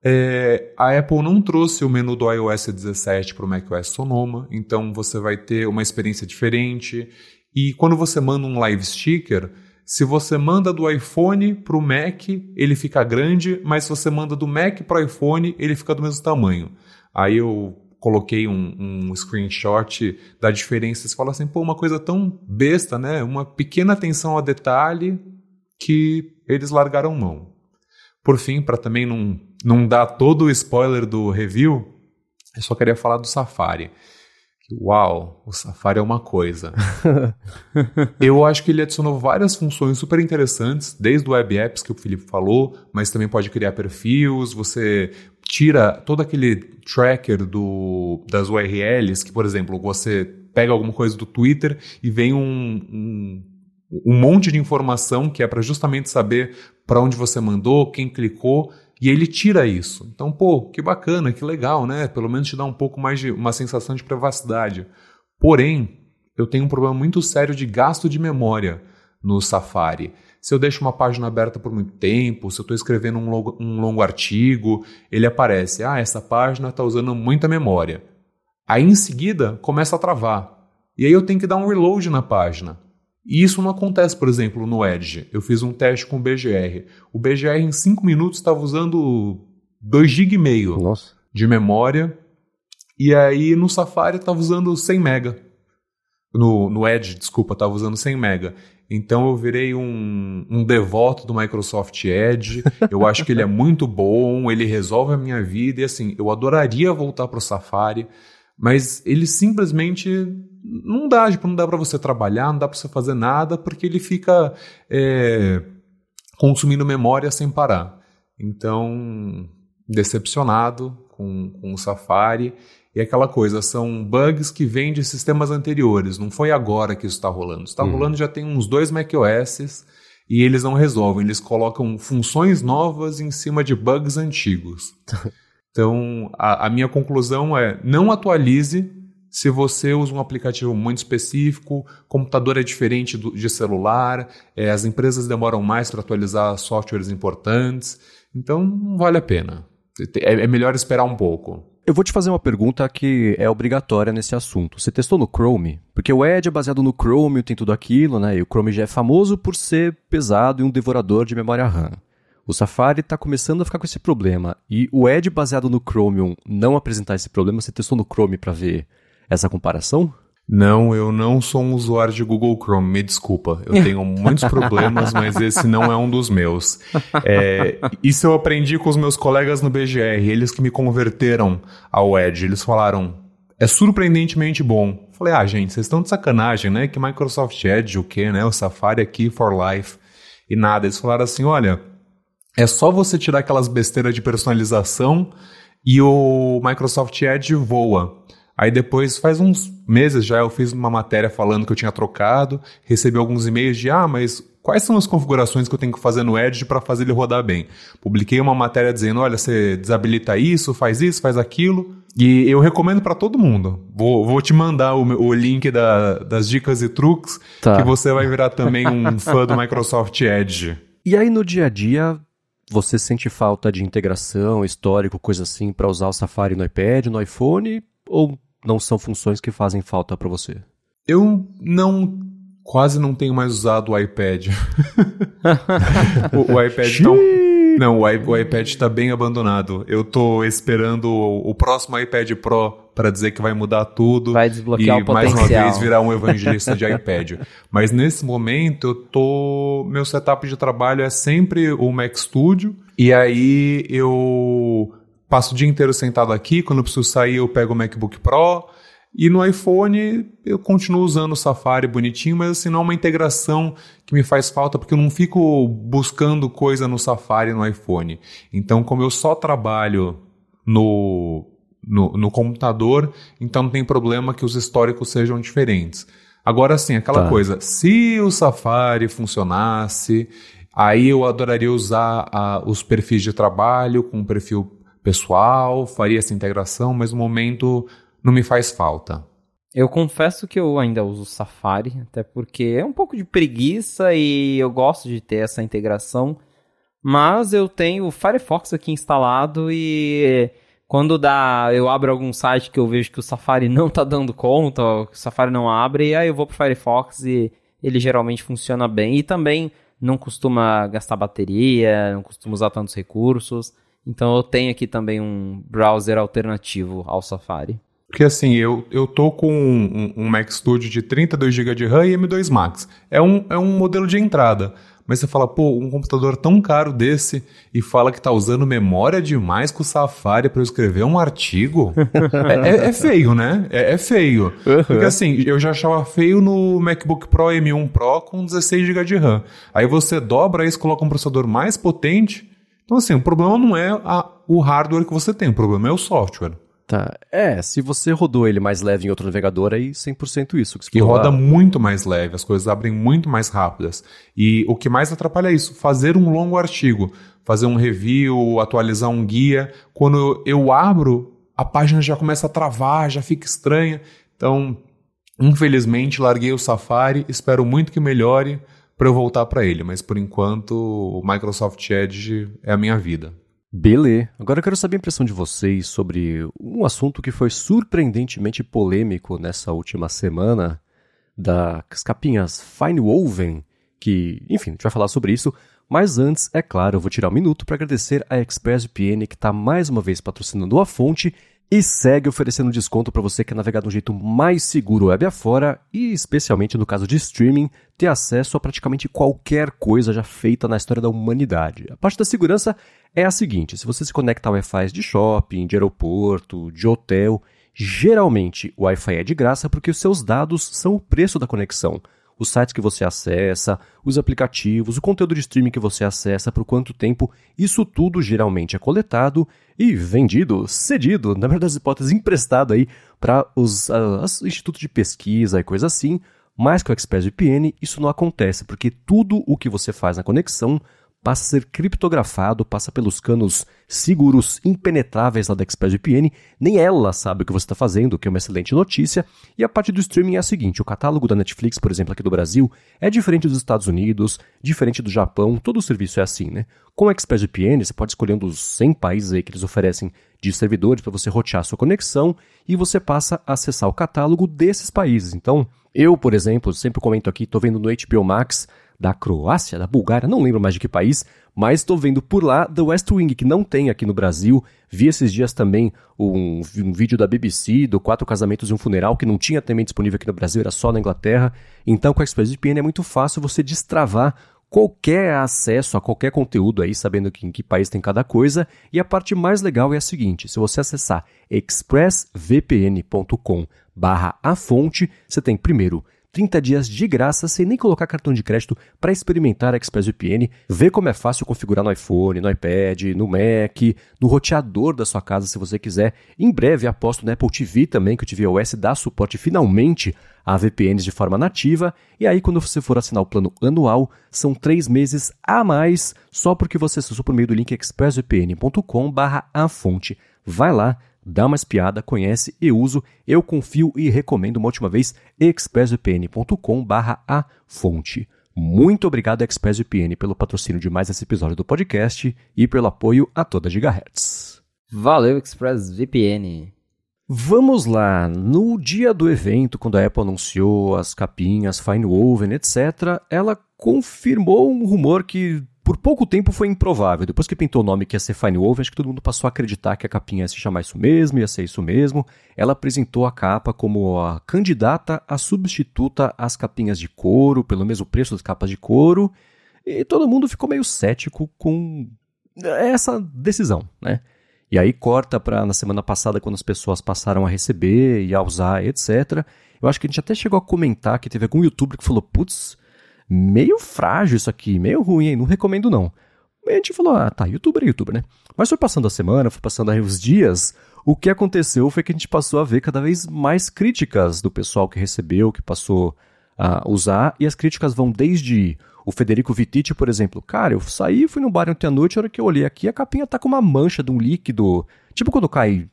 é, a Apple não trouxe o menu do iOS 17 para o macOS Sonoma, então você vai ter uma experiência diferente. E quando você manda um live sticker, se você manda do iPhone para o Mac, ele fica grande, mas se você manda do Mac para o iPhone, ele fica do mesmo tamanho. Aí eu coloquei um, um screenshot da diferença. Você fala assim, pô, uma coisa tão besta, né? Uma pequena atenção a detalhe que eles largaram mão. Por fim, para também não não dar todo o spoiler do review, eu só queria falar do Safari. Uau, o Safari é uma coisa. eu acho que ele adicionou várias funções super interessantes, desde o Web Apps que o Felipe falou, mas também pode criar perfis, você tira todo aquele tracker do, das URLs, que, por exemplo, você pega alguma coisa do Twitter e vem um, um, um monte de informação que é para justamente saber para onde você mandou, quem clicou, e ele tira isso. Então, pô, que bacana, que legal, né? Pelo menos te dá um pouco mais de uma sensação de privacidade. Porém, eu tenho um problema muito sério de gasto de memória no Safari. Se eu deixo uma página aberta por muito tempo, se eu estou escrevendo um longo, um longo artigo, ele aparece, ah, essa página está usando muita memória. Aí em seguida começa a travar. E aí eu tenho que dar um reload na página. E isso não acontece, por exemplo, no Edge. Eu fiz um teste com o BGR. O BGR em 5 minutos estava usando 2 GB e meio Nossa. de memória. E aí no Safari estava usando 100 MB. No, no Edge, desculpa, estava usando 100 MB. Então eu virei um, um devoto do Microsoft Edge. Eu acho que ele é muito bom, ele resolve a minha vida. E assim, eu adoraria voltar para o Safari. Mas ele simplesmente não dá, tipo, não dá para você trabalhar, não dá para você fazer nada, porque ele fica é, consumindo memória sem parar. Então, decepcionado com, com o Safari. E aquela coisa, são bugs que vêm de sistemas anteriores, não foi agora que isso está rolando. Está uhum. rolando já tem uns dois macOS e eles não resolvem, eles colocam funções novas em cima de bugs antigos. Então, a, a minha conclusão é: não atualize se você usa um aplicativo muito específico, computador é diferente do, de celular, é, as empresas demoram mais para atualizar softwares importantes, então não vale a pena. É, é melhor esperar um pouco. Eu vou te fazer uma pergunta que é obrigatória nesse assunto. Você testou no Chrome? Porque o Edge é baseado no Chrome, tem tudo aquilo, né? E o Chrome já é famoso por ser pesado e um devorador de memória RAM. O Safari está começando a ficar com esse problema. E o Edge baseado no Chromium não apresentar esse problema, você testou no Chrome para ver essa comparação? Não, eu não sou um usuário de Google Chrome, me desculpa. Eu tenho muitos problemas, mas esse não é um dos meus. É, isso eu aprendi com os meus colegas no BGR, eles que me converteram ao Edge. Eles falaram, é surpreendentemente bom. Falei, ah, gente, vocês estão de sacanagem, né? Que Microsoft Edge, o quê, né? O Safari aqui for life. E nada, eles falaram assim, olha, é só você tirar aquelas besteiras de personalização e o Microsoft Edge voa. Aí depois, faz uns meses já, eu fiz uma matéria falando que eu tinha trocado, recebi alguns e-mails de, ah, mas quais são as configurações que eu tenho que fazer no Edge para fazer ele rodar bem? Publiquei uma matéria dizendo, olha, você desabilita isso, faz isso, faz aquilo. E eu recomendo para todo mundo. Vou, vou te mandar o, o link da, das dicas e truques, tá. que você vai virar também um fã do Microsoft Edge. E aí no dia a dia, você sente falta de integração, histórico, coisa assim, para usar o Safari no iPad, no iPhone? Ou não são funções que fazem falta para você? Eu não quase não tenho mais usado o iPad. o, o, iPad não, não, o, o iPad está bem abandonado. Eu tô esperando o, o próximo iPad Pro para dizer que vai mudar tudo. Vai desbloquear e o potencial. mais uma vez virar um evangelista de iPad. Mas nesse momento eu tô, meu setup de trabalho é sempre o Mac Studio e aí eu passo o dia inteiro sentado aqui, quando eu preciso sair eu pego o MacBook Pro, e no iPhone eu continuo usando o Safari bonitinho, mas assim, não é uma integração que me faz falta, porque eu não fico buscando coisa no Safari no iPhone. Então, como eu só trabalho no, no, no computador, então não tem problema que os históricos sejam diferentes. Agora sim, aquela tá. coisa, se o Safari funcionasse, aí eu adoraria usar uh, os perfis de trabalho com um perfil pessoal, faria essa integração, mas no momento não me faz falta. Eu confesso que eu ainda uso Safari, até porque é um pouco de preguiça e eu gosto de ter essa integração. Mas eu tenho o Firefox aqui instalado e quando dá, eu abro algum site que eu vejo que o Safari não está dando conta, o Safari não abre, e aí eu vou pro Firefox e ele geralmente funciona bem. E também não costuma gastar bateria, não costuma usar tantos recursos. Então eu tenho aqui também um browser alternativo ao Safari. Porque assim, eu, eu tô com um, um Mac Studio de 32 GB de RAM e M2 Max. É um, é um modelo de entrada. Mas você fala, pô, um computador tão caro desse e fala que tá usando memória demais com o Safari para escrever um artigo? é, é, é, feio, né? É, é feio. Uhum. Porque assim, eu já achava feio no MacBook Pro M1 Pro com 16 GB de RAM. Aí você dobra isso, coloca um processador mais potente então, assim, o problema não é a, o hardware que você tem, o problema é o software. Tá. É, se você rodou ele mais leve em outro navegador, aí 100% isso. Que e roda muito mais leve, as coisas abrem muito mais rápidas. E o que mais atrapalha é isso, fazer um longo artigo, fazer um review, atualizar um guia. Quando eu abro, a página já começa a travar, já fica estranha. Então, infelizmente, larguei o Safari, espero muito que melhore para eu voltar para ele, mas por enquanto o Microsoft Edge é a minha vida. Beleza. Agora eu quero saber a impressão de vocês sobre um assunto que foi surpreendentemente polêmico nessa última semana, das capinhas Fine Woven, que, enfim, a gente vai falar sobre isso, mas antes, é claro, eu vou tirar um minuto para agradecer a ExpressVPN que está mais uma vez patrocinando a fonte e segue oferecendo desconto para você que quer navegar de um jeito mais seguro web afora e, especialmente no caso de streaming, ter acesso a praticamente qualquer coisa já feita na história da humanidade. A parte da segurança é a seguinte: se você se conecta a Wi-Fi de shopping, de aeroporto, de hotel, geralmente o Wi-Fi é de graça porque os seus dados são o preço da conexão os sites que você acessa, os aplicativos, o conteúdo de streaming que você acessa, por quanto tempo, isso tudo geralmente é coletado e vendido, cedido, na verdade das hipóteses, emprestado aí para os, institutos de pesquisa e coisa assim, mas com o ExpressVPN isso não acontece, porque tudo o que você faz na conexão passa a ser criptografado, passa pelos canos seguros, impenetráveis lá da ExpressVPN, nem ela sabe o que você está fazendo, o que é uma excelente notícia. E a parte do streaming é a seguinte: o catálogo da Netflix, por exemplo, aqui do Brasil, é diferente dos Estados Unidos, diferente do Japão, todo o serviço é assim, né? Com a ExpressVPN, você pode escolher um dos 100 países aí que eles oferecem de servidores para você rotear sua conexão e você passa a acessar o catálogo desses países. Então, eu, por exemplo, sempre comento aqui, estou vendo no HBO Max da Croácia, da Bulgária, não lembro mais de que país, mas estou vendo por lá The West Wing, que não tem aqui no Brasil. Vi esses dias também um, um, vídeo da BBC do Quatro Casamentos e um Funeral, que não tinha também disponível aqui no Brasil, era só na Inglaterra. Então, com a ExpressVPN é muito fácil você destravar qualquer acesso a qualquer conteúdo aí, sabendo que, em que país tem cada coisa. E a parte mais legal é a seguinte: se você acessar expressvpn.com barra a fonte, você tem primeiro 30 dias de graça sem nem colocar cartão de crédito para experimentar a ExpressVPN, ver como é fácil configurar no iPhone, no iPad, no Mac, no roteador da sua casa se você quiser. Em breve aposto no Apple TV também, que o tvOS dá suporte finalmente a VPNs de forma nativa. E aí quando você for assinar o plano anual, são três meses a mais só porque você acessou por meio do link expressvpn.com barra a fonte. Vai lá, dá uma espiada, conhece e uso. Eu confio e recomendo uma última vez expressvpn.com barra a fonte. Muito obrigado, ExpressVPN, pelo patrocínio de mais esse episódio do podcast e pelo apoio a toda Gigahertz. Valeu, ExpressVPN. Vamos lá, no dia do evento, quando a Apple anunciou as capinhas Fine Woven, etc., ela confirmou um rumor que por pouco tempo foi improvável. Depois que pintou o nome que ia ser Fine Wolf, acho que todo mundo passou a acreditar que a capinha ia se chamar isso mesmo, ia ser isso mesmo. Ela apresentou a capa como a candidata a substituta às capinhas de couro, pelo mesmo preço das capas de couro. E todo mundo ficou meio cético com essa decisão, né? E aí corta para na semana passada, quando as pessoas passaram a receber e a usar, etc. Eu acho que a gente até chegou a comentar que teve algum youtuber que falou, putz, meio frágil isso aqui, meio ruim, hein? Não recomendo não. A gente falou, ah, tá, youtuber é youtuber, né? Mas foi passando a semana, foi passando aí os dias, o que aconteceu foi que a gente passou a ver cada vez mais críticas do pessoal que recebeu, que passou a usar, e as críticas vão desde o Federico Vititi, por exemplo. Cara, eu saí, fui no bar ontem à noite, a hora que eu olhei aqui, a capinha tá com uma mancha de um líquido, tipo quando cai,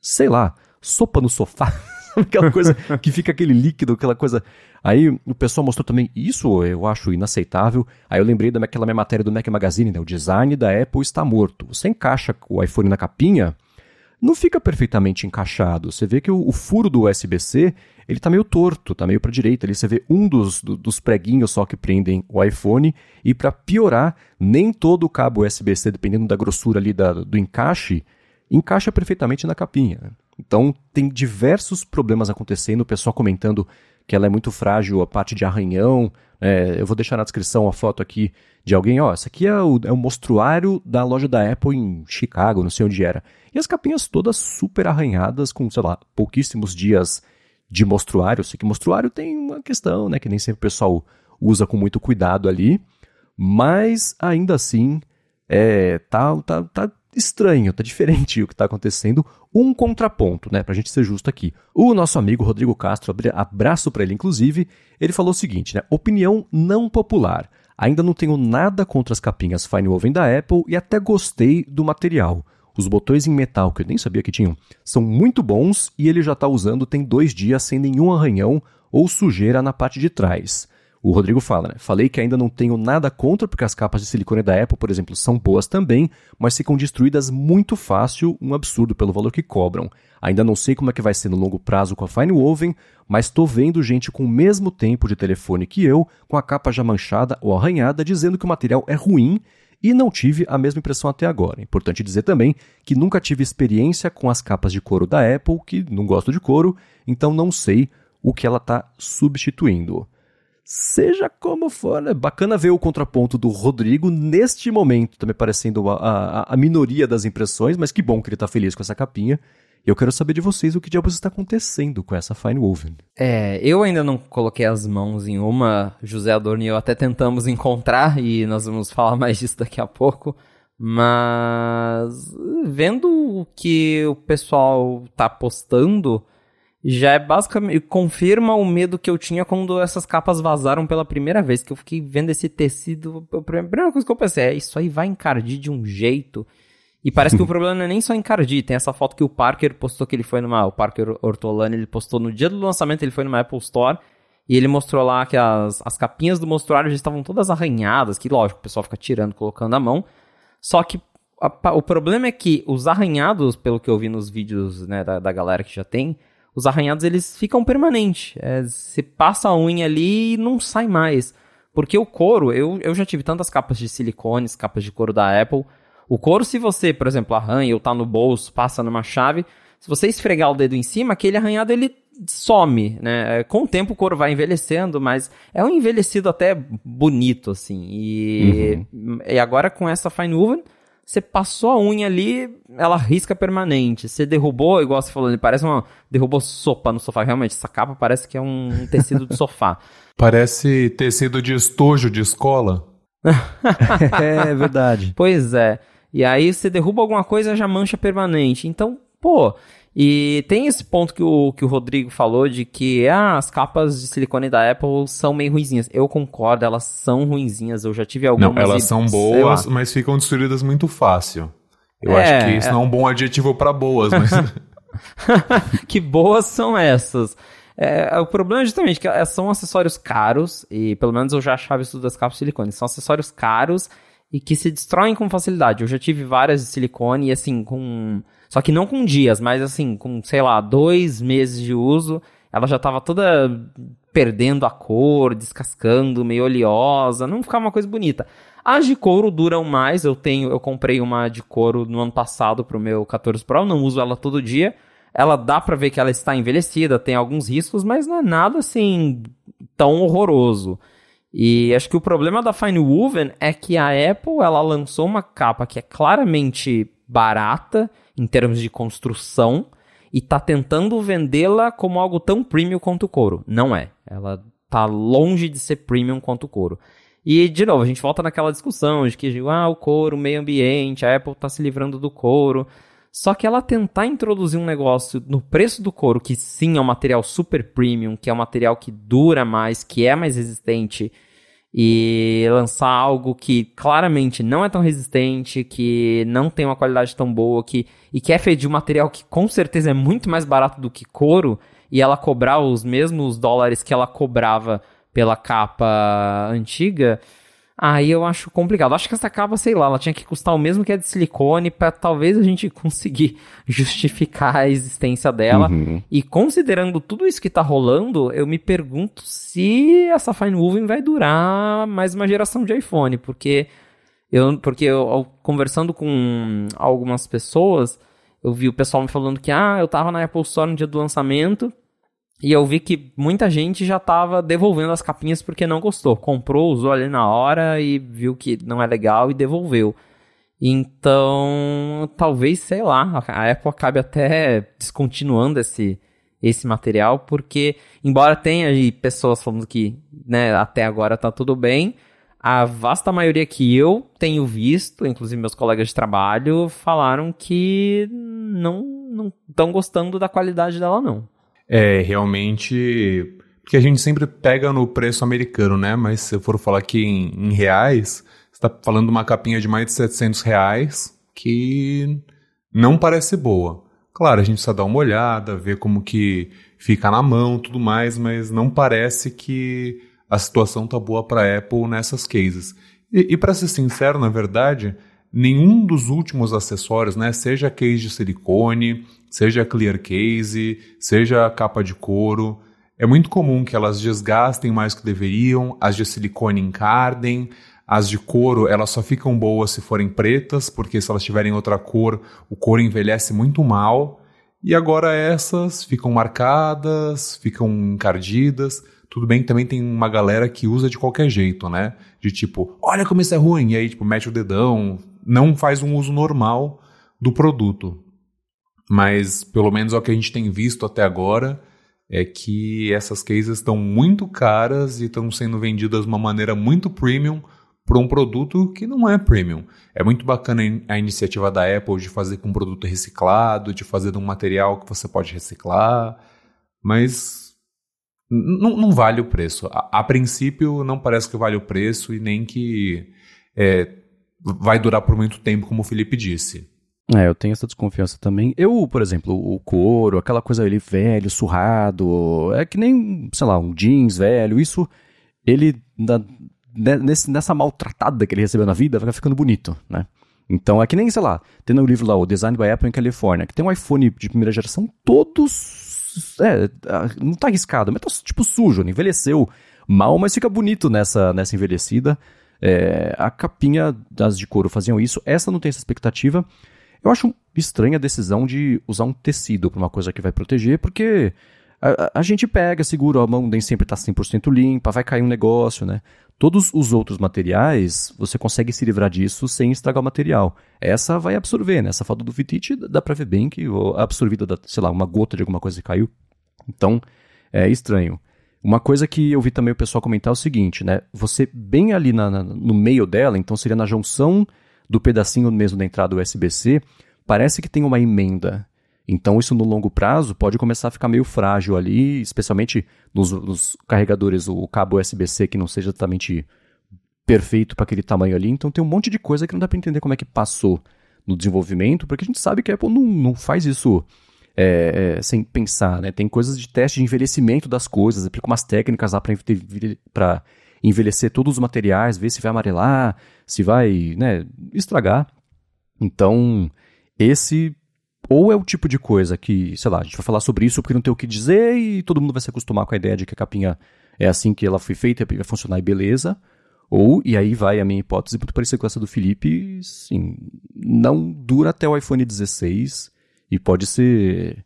sei lá, sopa no sofá. aquela coisa que fica aquele líquido, aquela coisa. Aí o pessoal mostrou também, isso eu acho inaceitável. Aí eu lembrei daquela minha matéria do Mac Magazine, né? O design da Apple está morto. Você encaixa o iPhone na capinha, não fica perfeitamente encaixado. Você vê que o, o furo do USB-C, ele tá meio torto, tá meio para direita. Ali você vê um dos, do, dos preguinhos só que prendem o iPhone. E para piorar, nem todo o cabo USB-C, dependendo da grossura ali da, do encaixe, encaixa perfeitamente na capinha. Então tem diversos problemas acontecendo, o pessoal comentando que ela é muito frágil, a parte de arranhão. É, eu vou deixar na descrição a foto aqui de alguém, ó, essa aqui é o, é o mostruário da loja da Apple em Chicago, não sei onde era. E as capinhas todas super arranhadas, com, sei lá, pouquíssimos dias de mostruário. Eu sei que mostruário tem uma questão, né, que nem sempre o pessoal usa com muito cuidado ali, mas ainda assim, é, tá, tá, tá estranho, tá diferente o que está acontecendo. Um contraponto, né, pra gente ser justo aqui. O nosso amigo Rodrigo Castro, abraço para ele inclusive, ele falou o seguinte, né, opinião não popular. Ainda não tenho nada contra as capinhas Fine Woven da Apple e até gostei do material. Os botões em metal, que eu nem sabia que tinham, são muito bons e ele já está usando tem dois dias sem nenhum arranhão ou sujeira na parte de trás. O Rodrigo fala, né? Falei que ainda não tenho nada contra, porque as capas de silicone da Apple, por exemplo, são boas também, mas ficam destruídas muito fácil, um absurdo pelo valor que cobram. Ainda não sei como é que vai ser no longo prazo com a Fine Woven, mas estou vendo gente com o mesmo tempo de telefone que eu, com a capa já manchada ou arranhada, dizendo que o material é ruim e não tive a mesma impressão até agora. Importante dizer também que nunca tive experiência com as capas de couro da Apple, que não gosto de couro, então não sei o que ela está substituindo. Seja como for, né? Bacana ver o contraponto do Rodrigo neste momento, também parecendo a, a, a minoria das impressões, mas que bom que ele está feliz com essa capinha. Eu quero saber de vocês o que diabos está acontecendo com essa Fine Woven. É, eu ainda não coloquei as mãos em uma. José Adorno e eu até tentamos encontrar e nós vamos falar mais disso daqui a pouco. Mas vendo o que o pessoal tá postando, já é basicamente confirma o medo que eu tinha quando essas capas vazaram pela primeira vez, que eu fiquei vendo esse tecido, a primeira coisa que eu pensei é, isso aí vai encardir de um jeito. E parece que o problema não é nem só encardir, tem essa foto que o Parker postou que ele foi numa, o Parker Ortolani, ele postou no dia do lançamento, ele foi numa Apple Store, e ele mostrou lá que as, as capinhas do mostruário já estavam todas arranhadas, que lógico, o pessoal fica tirando, colocando a mão, só que a, o problema é que os arranhados, pelo que eu vi nos vídeos né, da, da galera que já tem, os arranhados eles ficam permanentes. É, você passa a unha ali e não sai mais. Porque o couro, eu, eu já tive tantas capas de silicone, capas de couro da Apple. O couro, se você, por exemplo, arranha ou tá no bolso, passa numa chave, se você esfregar o dedo em cima, aquele arranhado ele some, né? É, com o tempo o couro vai envelhecendo, mas é um envelhecido até bonito, assim. E, uhum. e agora com essa Fine Woven, você passou a unha ali, ela risca permanente. Você derrubou, igual você falou, ele parece uma. Derrubou sopa no sofá. Realmente, essa capa parece que é um tecido de sofá. Parece tecido de estojo de escola. é verdade. Pois é. E aí você derruba alguma coisa já mancha permanente. Então, pô, e tem esse ponto que o, que o Rodrigo falou de que ah, as capas de silicone da Apple são meio ruinzinhas. Eu concordo, elas são ruinzinhas. Eu já tive algumas. Não, elas e, são boas, mas ficam destruídas muito fácil. Eu é, acho que isso é... não é um bom adjetivo para boas, mas. que boas são essas? É, o problema é justamente que são acessórios caros, e pelo menos eu já achava isso das capas de silicone. São acessórios caros e que se destroem com facilidade. Eu já tive várias de silicone e assim, com só que não com dias, mas assim, com, sei lá, dois meses de uso, ela já tava toda perdendo a cor, descascando, meio oleosa, não ficava uma coisa bonita. As de couro duram mais, eu tenho, eu comprei uma de couro no ano passado pro meu 14 Pro, não uso ela todo dia. Ela dá para ver que ela está envelhecida, tem alguns riscos, mas não é nada assim tão horroroso. E acho que o problema da Fine Woven é que a Apple ela lançou uma capa que é claramente barata em termos de construção e tá tentando vendê-la como algo tão premium quanto o couro. Não é. Ela tá longe de ser premium quanto o couro. E, de novo, a gente volta naquela discussão de que, ah, o couro, o meio ambiente, a Apple tá se livrando do couro. Só que ela tentar introduzir um negócio no preço do couro, que sim é um material super premium, que é um material que dura mais, que é mais resistente e lançar algo que claramente não é tão resistente, que não tem uma qualidade tão boa, que, e que é feito de um material que com certeza é muito mais barato do que couro, e ela cobrar os mesmos dólares que ela cobrava pela capa antiga, Aí eu acho complicado. Acho que essa capa, sei lá, ela tinha que custar o mesmo que a de silicone para talvez a gente conseguir justificar a existência dela. Uhum. E considerando tudo isso que tá rolando, eu me pergunto se essa Fine Woven vai durar mais uma geração de iPhone, porque eu, porque eu, conversando com algumas pessoas, eu vi o pessoal me falando que ah, eu tava na Apple Store no dia do lançamento e eu vi que muita gente já tava devolvendo as capinhas porque não gostou. Comprou, usou ali na hora e viu que não é legal e devolveu. Então, talvez, sei lá, a Apple acabe até descontinuando esse, esse material, porque, embora tenha pessoas falando que né, até agora tá tudo bem, a vasta maioria que eu tenho visto, inclusive meus colegas de trabalho, falaram que não estão gostando da qualidade dela, não. É, realmente. Porque a gente sempre pega no preço americano, né? Mas se eu for falar aqui em, em reais, você tá falando de uma capinha de mais de 700 reais que não parece boa. Claro, a gente precisa dar uma olhada, ver como que fica na mão, tudo mais, mas não parece que a situação tá boa para Apple nessas cases. E, e para ser sincero, na verdade, nenhum dos últimos acessórios, né, seja case de silicone, seja clear case, seja capa de couro, é muito comum que elas desgastem mais que deveriam, as de silicone encardem, as de couro elas só ficam boas se forem pretas, porque se elas tiverem outra cor, o couro envelhece muito mal. E agora essas ficam marcadas, ficam encardidas. Tudo bem que também tem uma galera que usa de qualquer jeito, né? De tipo, olha como isso é ruim, e aí tipo mete o dedão, não faz um uso normal do produto. Mas pelo menos é o que a gente tem visto até agora é que essas cases estão muito caras e estão sendo vendidas de uma maneira muito premium para um produto que não é premium. É muito bacana a iniciativa da Apple de fazer com um produto reciclado, de fazer de um material que você pode reciclar, mas não vale o preço. A, a, princípio, não parece que vale o preço e nem que é, vai durar por muito tempo, como o Felipe disse. É, eu tenho essa desconfiança também. Eu, por exemplo, o couro, aquela coisa ali velho, surrado, é que nem, sei lá, um jeans velho, isso, ele, na, né, nesse, nessa maltratada que ele recebeu na vida, vai ficando bonito, né? Então é que nem, sei lá, tem no livro lá, o Design by Apple em Califórnia, que tem um iPhone de primeira geração, todos. É, não tá arriscado, mas tá tipo sujo, envelheceu mal, mas fica bonito nessa, nessa envelhecida. É, a capinha das de couro faziam isso, essa não tem essa expectativa. Eu acho estranha a decisão de usar um tecido para uma coisa que vai proteger, porque a, a, gente pega, segura, a mão nem sempre está 100% limpa, vai cair um negócio, né? Todos os outros materiais, você consegue se livrar disso sem estragar o material. Essa vai absorver, né? Essa foto do Vitite dá pra ver bem que absorvida, da, sei lá, uma gota de alguma coisa que caiu. Então, é estranho. Uma coisa que eu vi também o pessoal comentar é o seguinte, né? Você bem ali na, na, no meio dela, então seria na junção do pedacinho mesmo da entrada USB-C, parece que tem uma emenda. Então, isso no longo prazo pode começar a ficar meio frágil ali, especialmente nos, nos carregadores, o cabo USB-C que não seja exatamente perfeito para aquele tamanho ali. Então, tem um monte de coisa que não dá para entender como é que passou no desenvolvimento, porque a gente sabe que a Apple não, não faz isso é, é, sem pensar, né? Tem coisas de teste de envelhecimento das coisas, aplica umas técnicas lá para envelhecer todos os materiais, ver se vai amarelar, se vai né, estragar. Então, esse ou é o tipo de coisa que, sei lá, a gente vai falar sobre isso porque não tem o que dizer e todo mundo vai se acostumar com a ideia de que a capinha é assim que ela foi feita vai funcionar e beleza. Ou, e aí vai a minha hipótese muito parecida com essa do Felipe, sim, não dura até o iPhone 16 e pode ser.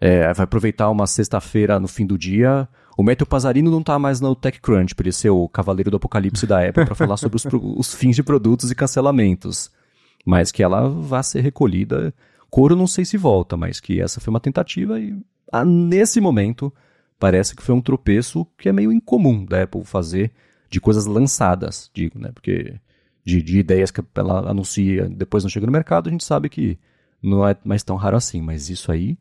É, vai aproveitar uma sexta-feira no fim do dia. O Matthew Pazarino não tá mais no TechCrunch, por ele ser o cavaleiro do apocalipse da Apple, para falar sobre os, os fins de produtos e cancelamentos. Mas que ela vá ser recolhida Coro não sei se volta, mas que essa foi uma tentativa e ah, nesse momento parece que foi um tropeço que é meio incomum da Apple fazer de coisas lançadas, digo, né? Porque de, de ideias que ela anuncia depois não chega no mercado, a gente sabe que não é mais tão raro assim, mas isso aí,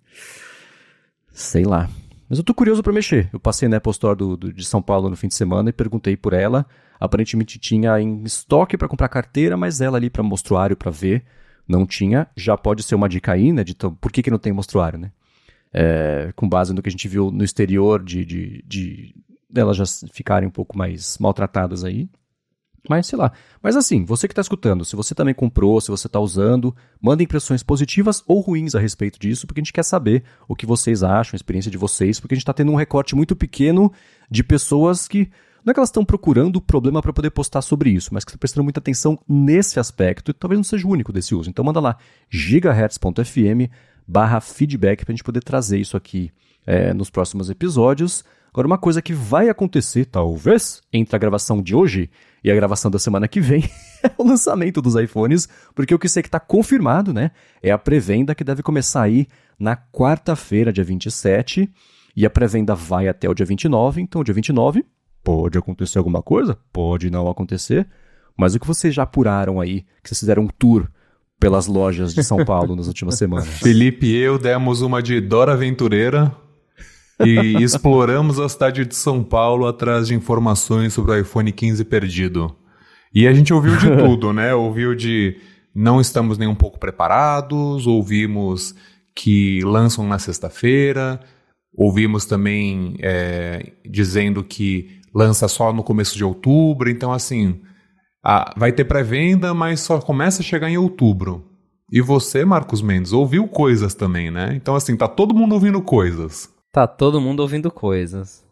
sei lá. Mas eu tô curioso para mexer. Eu passei na Apple Store do, do, de São Paulo no fim de semana e perguntei por ela. Aparentemente tinha em estoque para comprar carteira, mas ela ali para mostruário para ver não tinha, já pode ser uma dica aí, né? De por que, que não tem mostruário, né? É, com base no que a gente viu no exterior de, de, de delas já ficarem um pouco mais maltratadas aí. Mas sei lá. Mas assim, você que está escutando, se você também comprou, se você está usando, manda impressões positivas ou ruins a respeito disso, porque a gente quer saber o que vocês acham, a experiência de vocês, porque a gente está tendo um recorte muito pequeno de pessoas que não é que elas estão procurando o problema para poder postar sobre isso, mas que estão prestando muita atenção nesse aspecto e talvez não seja o único desse uso. Então manda lá gigahertz.fm barra feedback para a gente poder trazer isso aqui é, nos próximos episódios. Agora, uma coisa que vai acontecer, talvez, entre a gravação de hoje e a gravação da semana que vem, é o lançamento dos iPhones, porque o que sei que está confirmado, né, é a pré-venda que deve começar aí na quarta-feira, dia 27, e a pré-venda vai até o dia 29, então dia 29 Pode acontecer alguma coisa? Pode não acontecer. Mas o que vocês já apuraram aí, que vocês fizeram um tour pelas lojas de São Paulo nas últimas semanas? Felipe e eu demos uma de Dora Aventureira e exploramos a cidade de São Paulo atrás de informações sobre o iPhone 15 perdido. E a gente ouviu de tudo, né? Ouviu de não estamos nem um pouco preparados, ouvimos que lançam na sexta-feira, ouvimos também é, dizendo que lança só no começo de outubro, então assim, a, vai ter pré-venda, mas só começa a chegar em outubro. E você, Marcos Mendes, ouviu coisas também, né? Então assim, tá todo mundo ouvindo coisas. Tá todo mundo ouvindo coisas.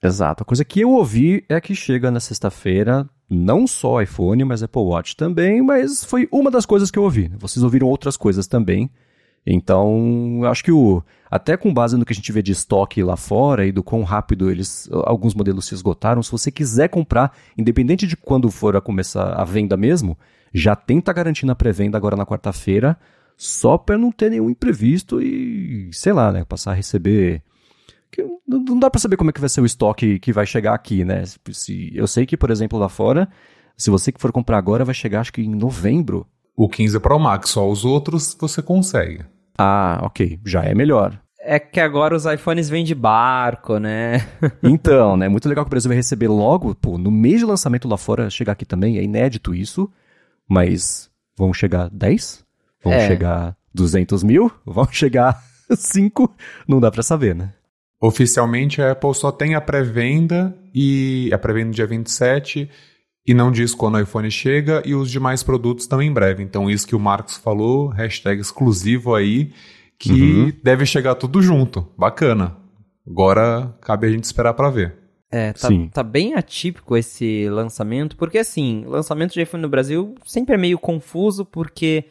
Exato. A coisa que eu ouvi é que chega na sexta-feira, não só iPhone, mas Apple Watch também, mas foi uma das coisas que eu ouvi. Vocês ouviram outras coisas também. Então, acho que o até com base no que a gente vê de estoque lá fora e do quão rápido eles alguns modelos se esgotaram, se você quiser comprar, independente de quando for a começar a venda mesmo, já tenta garantir na pré-venda agora na quarta-feira, só para não ter nenhum imprevisto e, sei lá, né, passar a receber não dá para saber como é que vai ser o estoque que vai chegar aqui, né? Se, eu sei que, por exemplo, lá fora, se você que for comprar agora, vai chegar acho que em novembro. O 15 Pro Max, só os outros você consegue. Ah, ok, já é melhor. É que agora os iPhones vêm de barco, né? então, né? Muito legal que o Brasil vai receber logo, pô, no mês de lançamento lá fora, chegar aqui também, é inédito isso, mas vão chegar 10? Vão é. chegar 200 mil? Vão chegar 5? Não dá para saber, né? Oficialmente a Apple só tem a pré-venda e a pré-venda dia 27 e não diz quando o iPhone chega e os demais produtos estão em breve. Então isso que o Marcos falou, hashtag exclusivo aí, que uhum. deve chegar tudo junto. Bacana. Agora cabe a gente esperar para ver. É, tá, tá, bem atípico esse lançamento, porque assim, lançamento de iPhone no Brasil sempre é meio confuso, porque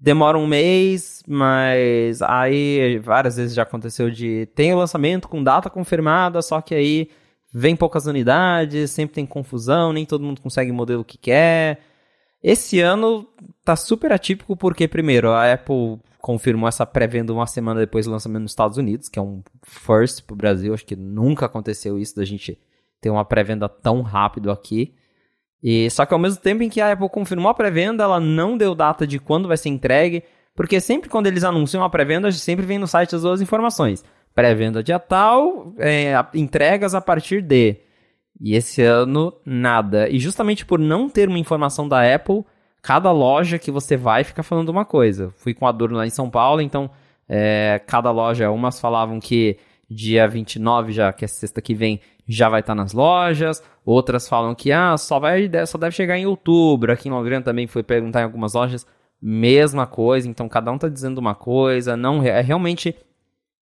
demora um mês, mas aí várias vezes já aconteceu de tem o lançamento com data confirmada, só que aí vem poucas unidades, sempre tem confusão, nem todo mundo consegue o modelo que quer. Esse ano tá super atípico porque, primeiro, a Apple confirmou essa pré-venda uma semana depois do lançamento nos Estados Unidos, que é um first pro Brasil. Acho que nunca aconteceu isso da gente ter uma pré-venda tão rápido aqui. E só que ao mesmo tempo em que a Apple confirmou a pré-venda, ela não deu data de quando vai ser entregue, porque sempre quando eles anunciam a pré-venda, sempre vem no site as duas informações. Pré-venda dia tal, é, entregas a partir de. E esse ano, nada. E justamente por não ter uma informação da Apple, cada loja que você vai fica falando uma coisa. Fui com a Adorno lá em São Paulo, então é, cada loja, umas falavam que dia 29, já que é sexta que vem, já vai estar tá nas lojas. Outras falam que ah, só, vai, só deve chegar em outubro. Aqui em Londrina também foi perguntar em algumas lojas, mesma coisa. Então cada um está dizendo uma coisa. Não é realmente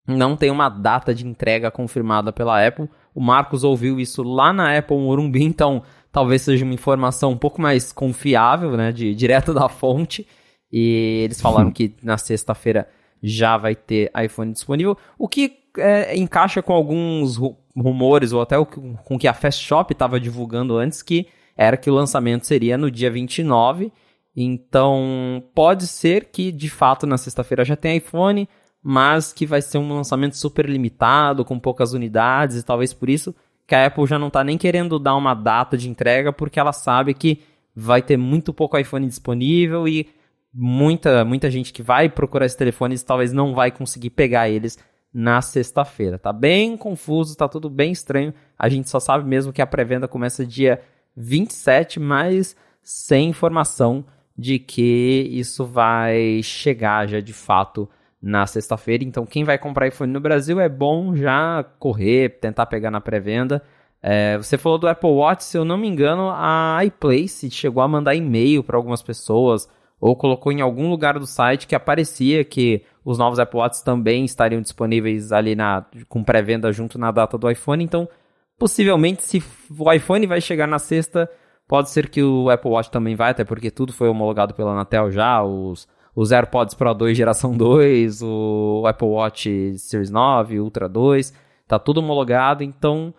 não tem uma data de entrega confirmada pela Apple. O Marcos ouviu isso lá na Apple Morumbi, então talvez seja uma informação um pouco mais confiável, né, de direto da fonte. E eles falaram que na sexta-feira já vai ter iPhone disponível, o que é, encaixa com alguns rumores ou até o, com que a Fast Shop estava divulgando antes, que era que o lançamento seria no dia 29. Então, pode ser que de fato na sexta-feira já tenha iPhone, mas que vai ser um lançamento super limitado, com poucas unidades, e talvez por isso que a Apple já não está nem querendo dar uma data de entrega, porque ela sabe que vai ter muito pouco iPhone disponível e muita, muita gente que vai procurar esses telefones talvez não vai conseguir pegar eles na sexta-feira. Tá bem confuso, tá tudo bem estranho. A gente só sabe mesmo que a pré-venda começa dia 27, mas sem informação de que isso vai chegar já de fato na sexta-feira. Então, quem vai comprar iPhone no Brasil é bom já correr, tentar pegar na pré-venda. É, você falou do Apple Watch, se eu não me engano, a iPlace chegou a mandar e-mail para algumas pessoas ou colocou em algum lugar do site que aparecia que os novos Apple Watch também estariam disponíveis ali na, com pré-venda junto na data do iPhone. Então, possivelmente, se o iPhone vai chegar na sexta, pode ser que o Apple Watch também vai, até porque tudo foi homologado pela Anatel já, os os AirPods Pro 2 geração 2, o Apple Watch Series 9, Ultra 2, tá tudo homologado, então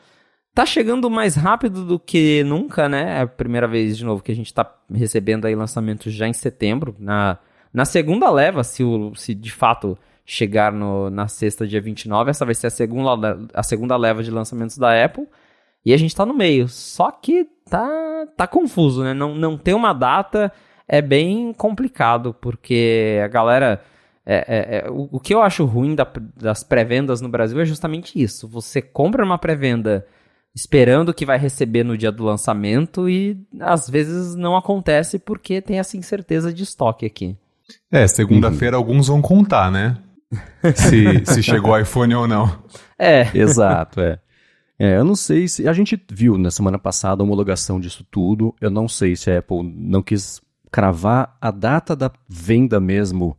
tá chegando mais rápido do que nunca, né? É a primeira vez de novo que a gente tá recebendo aí lançamentos já em setembro, na, na segunda leva, se, o, se de fato chegar no, na sexta, dia 29, essa vai ser a segunda, a segunda leva de lançamentos da Apple. E a gente tá no meio. Só que tá, tá confuso, né? Não, não tem uma data é bem complicado, porque a galera. É, é, é, o, o, que eu acho ruim da, das pré-vendas no Brasil é justamente isso. Você compra uma pré-venda esperando que vai receber no dia do lançamento e às vezes não acontece porque tem essa incerteza de estoque aqui. É, segunda-feira uhum. alguns vão contar, né? se, se chegou o iPhone ou não. É. Exato, é. É, eu não sei se. A gente viu na semana passada a homologação disso tudo. Eu não sei se a Apple não quis cravar a data da venda mesmo,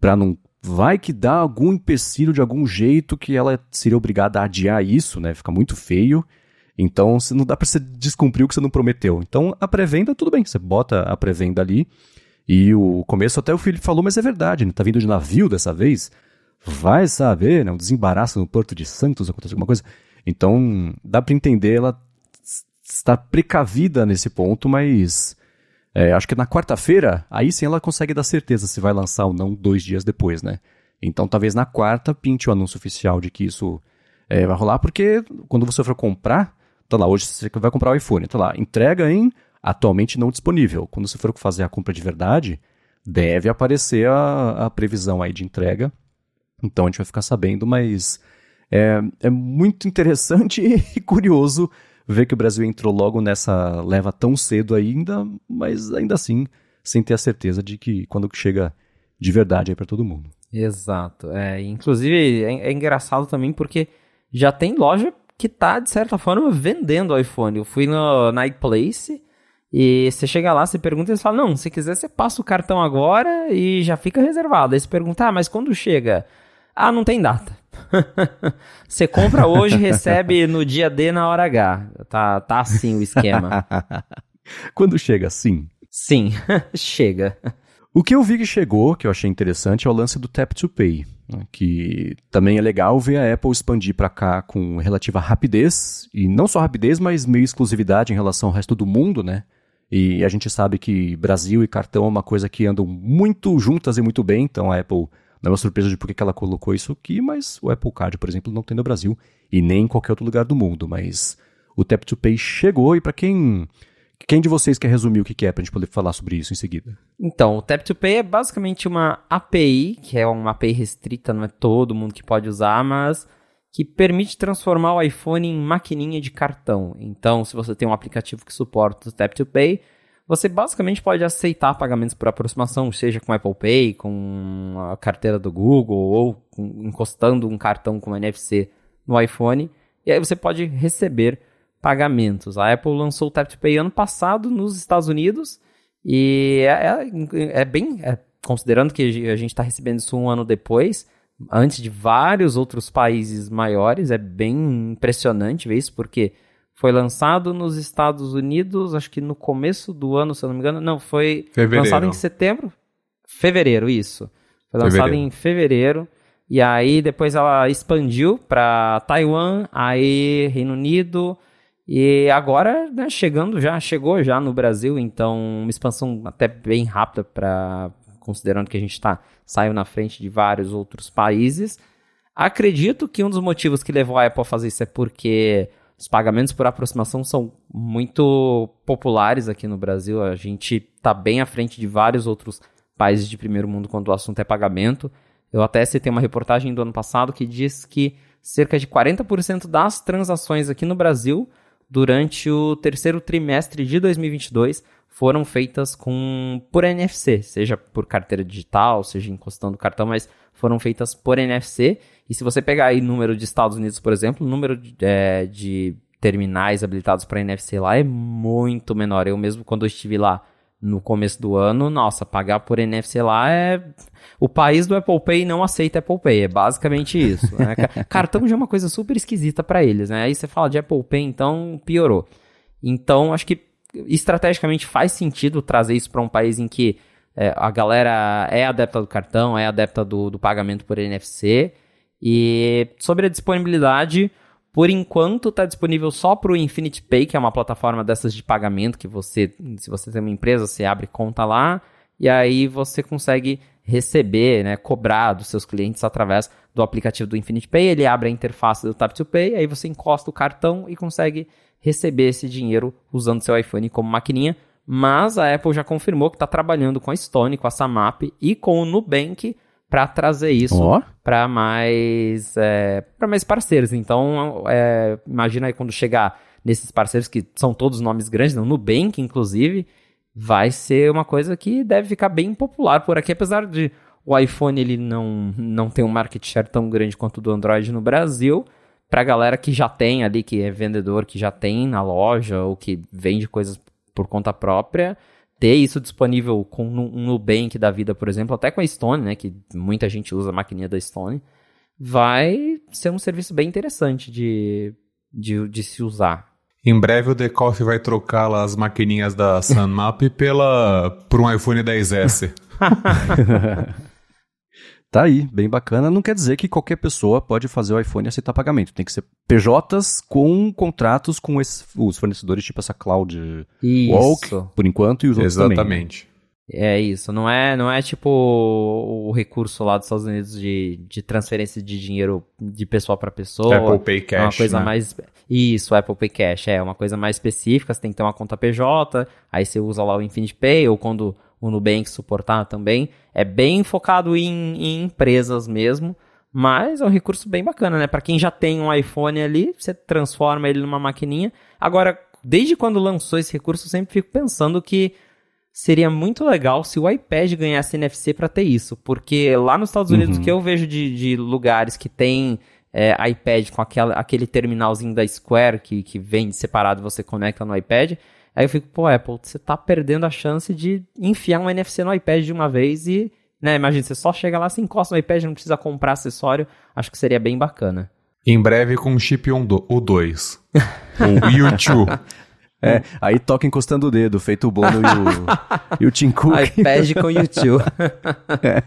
para não vai que dá algum empecilho de algum jeito que ela seria obrigada a adiar isso, né? Fica muito feio. Então, se não dá para você descumprir o que você não prometeu. Então, a pré-venda, tudo bem, você bota a pré-venda ali. E o começo até o Felipe falou, mas é verdade, né? Tá vindo de navio dessa vez. Vai saber, né? Um desembaraço no Porto de Santos, acontece alguma coisa. Então, dá para entender, ela está precavida nesse ponto, mas é, acho que na quarta-feira, aí sim ela consegue dar certeza se vai lançar ou não dois dias depois, né? Então talvez na quarta pinte o anúncio oficial de que isso é, vai rolar, porque quando você for comprar, tá lá, hoje você vai comprar o iPhone, tá lá, entrega em atualmente não disponível. Quando você for fazer a compra de verdade, deve aparecer a, a previsão aí de entrega Então a gente vai ficar sabendo, mas é, é muito interessante e curioso ver que o Brasil entrou logo nessa leva tão cedo ainda, mas ainda assim, sem ter a certeza de que quando chega de verdade aí para todo mundo. Exato. É, inclusive, é, é, engraçado também porque já tem loja que tá, de certa forma, vendendo o iPhone. Eu fui no, na iPlace e você chega lá, você pergunta e eles falam, não, se quiser você passa o cartão agora e já fica reservado. Aí você pergunta, ah, mas quando chega? Ah, não tem data. você compra hoje recebe no dia D na hora H. Tá, tá assim o esquema. quando chega, sim. Sim, chega. O que eu vi que chegou, que eu achei interessante, é o lance do Tap to Pay, né, que também é legal ver a Apple expandir para cá com relativa rapidez, e não só rapidez, mas meio exclusividade em relação ao resto do mundo, né? E a gente sabe que Brasil e cartão é uma coisa que andam muito juntas e muito bem, então a Apple não é uma surpresa de por que ela colocou isso aqui, mas o Apple Card, por exemplo, não tem no Brasil e nem em qualquer outro lugar do mundo. Mas o Tap to Pay chegou e para quem quem de vocês quer resumir o que é para a gente poder falar sobre isso em seguida? Então, o Tap to Pay é basicamente uma API, que é uma API restrita, não é todo mundo que pode usar, mas que permite transformar o iPhone em maquininha de cartão. Então, se você tem um aplicativo que suporta o Tap to Pay, você basicamente pode aceitar pagamentos por aproximação, seja com Apple Pay, com a carteira do Google ou com, encostando um cartão com NFC no iPhone, e aí você pode receber pagamentos. A Apple lançou o Tap to Pay ano passado nos Estados Unidos e é, é, é bem, é, considerando que a gente está recebendo isso um ano depois, antes de vários outros países maiores, é bem impressionante ver isso, porque foi lançado nos Estados Unidos, acho que no começo do ano, se eu não me engano, não, foi fevereiro. lançado em setembro, fevereiro, isso. Foi lançado fevereiro. em fevereiro. E aí depois ela expandiu para Taiwan, aí Reino Unido, e agora, né, chegando já, chegou já no Brasil, então uma expansão até bem rápida para considerando que a gente está saiu na frente de vários outros países. Acredito que um dos motivos que levou a Apple a fazer isso é porque os pagamentos por aproximação são muito populares aqui no Brasil. A gente está bem à frente de vários outros países de primeiro mundo quando o assunto é pagamento. Eu até citei uma reportagem do ano passado que diz que cerca de 40% das transações aqui no Brasil durante o terceiro trimestre de 2022 foram feitas com por NFC, seja por carteira digital, seja encostando o cartão, mas foram feitas por NFC. E se você pegar aí número de Estados Unidos, por exemplo, o número de, é, de terminais habilitados para NFC lá é muito menor. Eu mesmo, quando eu estive lá no começo do ano, nossa, pagar por NFC lá é. O país do Apple Pay não aceita Apple Pay, é basicamente isso. Né? Cartão já é uma coisa super esquisita para eles, né? Aí você fala de Apple Pay, então piorou. Então, acho que estrategicamente faz sentido trazer isso para um país em que é, a galera é adepta do cartão, é adepta do, do pagamento por NFC. E sobre a disponibilidade, por enquanto está disponível só para o Infinity Pay, que é uma plataforma dessas de pagamento que você, se você tem uma empresa, você abre conta lá e aí você consegue receber, né, cobrar dos seus clientes através do aplicativo do Infinity Pay. Ele abre a interface do Tap to Pay, aí você encosta o cartão e consegue receber esse dinheiro usando seu iPhone como maquininha. Mas a Apple já confirmou que está trabalhando com a Stone, com a Samap e com o Nubank para trazer isso oh. para mais é, para mais parceiros. Então, é, imagina aí quando chegar nesses parceiros que são todos nomes grandes, no Nubank, inclusive, vai ser uma coisa que deve ficar bem popular por aqui, apesar de o iPhone ele não, não ter um market share tão grande quanto o do Android no Brasil. Para galera que já tem ali, que é vendedor, que já tem na loja ou que vende coisas por conta própria, ter isso disponível com um Nubank da vida, por exemplo, até com a Stone, né, que muita gente usa a maquininha da Stone, vai ser um serviço bem interessante de, de, de se usar. Em breve o The Coffee vai trocar lá as maquininhas da SunMap pela, por um iPhone 10S. Tá aí, bem bacana. Não quer dizer que qualquer pessoa pode fazer o iPhone e aceitar pagamento. Tem que ser PJs com contratos com esses, os fornecedores, tipo essa Cloud Isso. Walk, por enquanto, e os outros Exatamente. Também. É isso, não é, não é tipo o recurso lá dos Estados Unidos de, de transferência de dinheiro de pessoa para pessoa. Apple Pay Cash. É uma coisa né? mais. Isso, Apple Pay Cash, é uma coisa mais específica, você tem que ter uma conta PJ, aí você usa lá o Infinite Pay, ou quando o Nubank suportar também. É bem focado em, em empresas mesmo, Mas é um recurso bem bacana, né? Para quem já tem um iPhone ali, você transforma ele numa maquininha. Agora, desde quando lançou esse recurso, eu sempre fico pensando que seria muito legal se o iPad ganhasse NFC para ter isso, porque lá nos Estados Unidos, uhum. que eu vejo de, de lugares que tem é, iPad com aquela, aquele terminalzinho da Square que, que vem separado e você conecta no iPad, aí eu fico, pô, Apple, você tá perdendo a chance de enfiar um NFC no iPad de uma vez e, né, imagina, você só chega lá, você encosta no iPad, não precisa comprar acessório, acho que seria bem bacana. Em breve com o chip o 2. o YouTube. É, aí toca encostando o dedo, feito o Bono e o, e o Tim Cook. iPad com YouTube. é.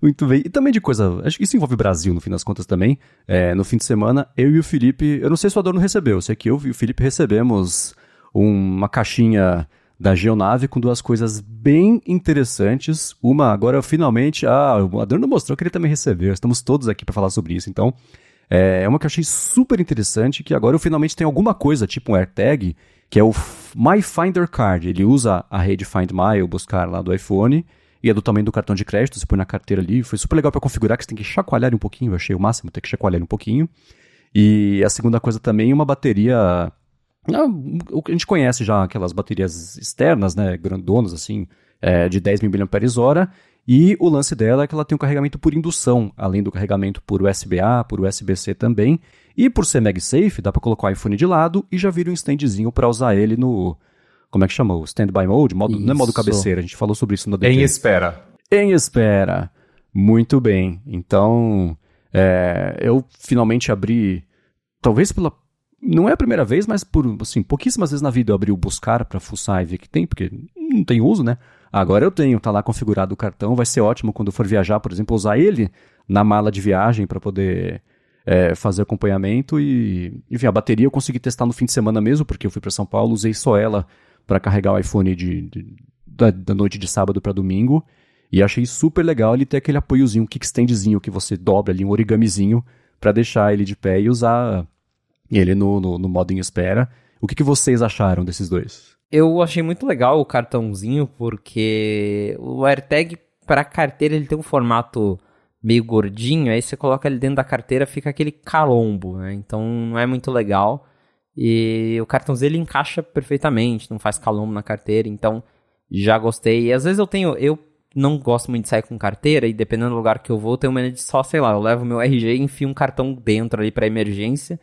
Muito bem. E também de coisa, acho que isso envolve o Brasil no fim das contas também. É, no fim de semana, eu e o Felipe, eu não sei se o Adorno recebeu, eu sei que eu e o Felipe recebemos uma caixinha da Geonave com duas coisas bem interessantes. Uma, agora finalmente, ah, o Adorno mostrou que ele também recebeu. Estamos todos aqui para falar sobre isso. Então, é, é uma que eu achei super interessante, que agora eu finalmente tenho alguma coisa, tipo um AirTag, que é o My Finder Card. Ele usa a rede Find My, o buscar lá do iPhone, e é do tamanho do cartão de crédito, você põe na carteira ali. Foi super legal para configurar, que você tem que chacoalhar um pouquinho, eu achei o máximo ter que chacoalhar um pouquinho. E a segunda coisa também, uma bateria a gente conhece já, aquelas baterias externas, né, grandonas, assim, é, de 10 mil mAh, e o lance dela é que ela tem um carregamento por indução, além do carregamento por USB-A, por USB-C também. E por ser MagSafe, dá para colocar o iPhone de lado e já vira um standzinho para usar ele no. Como é que chama? O Standby Mode? Modo, não é modo cabeceira, a gente falou sobre isso no DT. Em espera. Em espera. Muito bem. Então, é, eu finalmente abri. Talvez pela não é a primeira vez, mas por assim, pouquíssimas vezes na vida eu abri o buscar para fuçar e ver que tem, porque não tem uso, né? Agora eu tenho, tá lá configurado o cartão, vai ser ótimo quando eu for viajar, por exemplo, usar ele na mala de viagem para poder é, fazer acompanhamento e, enfim, a bateria eu consegui testar no fim de semana mesmo, porque eu fui para São Paulo, usei só ela para carregar o iPhone de, de da, da, noite de sábado para domingo e achei super legal ele ter aquele apoiozinho, um kickstandzinho que você dobra ali, um origamizinho para deixar ele de pé e usar ele no, no, no modo em espera. O que, que vocês acharam desses dois? Eu achei muito legal o cartãozinho, porque o AirTag para carteira ele tem um formato meio gordinho, aí você coloca ele dentro da carteira, fica aquele calombo, né? Então não é muito legal. E o cartãozinho ele encaixa perfeitamente, não faz calombo na carteira, então já gostei. E às vezes eu tenho, eu não gosto muito de sair com carteira e dependendo do lugar que eu vou, eu tenho medo de só, sei lá, eu levo meu RG e enfio um cartão dentro ali para emergência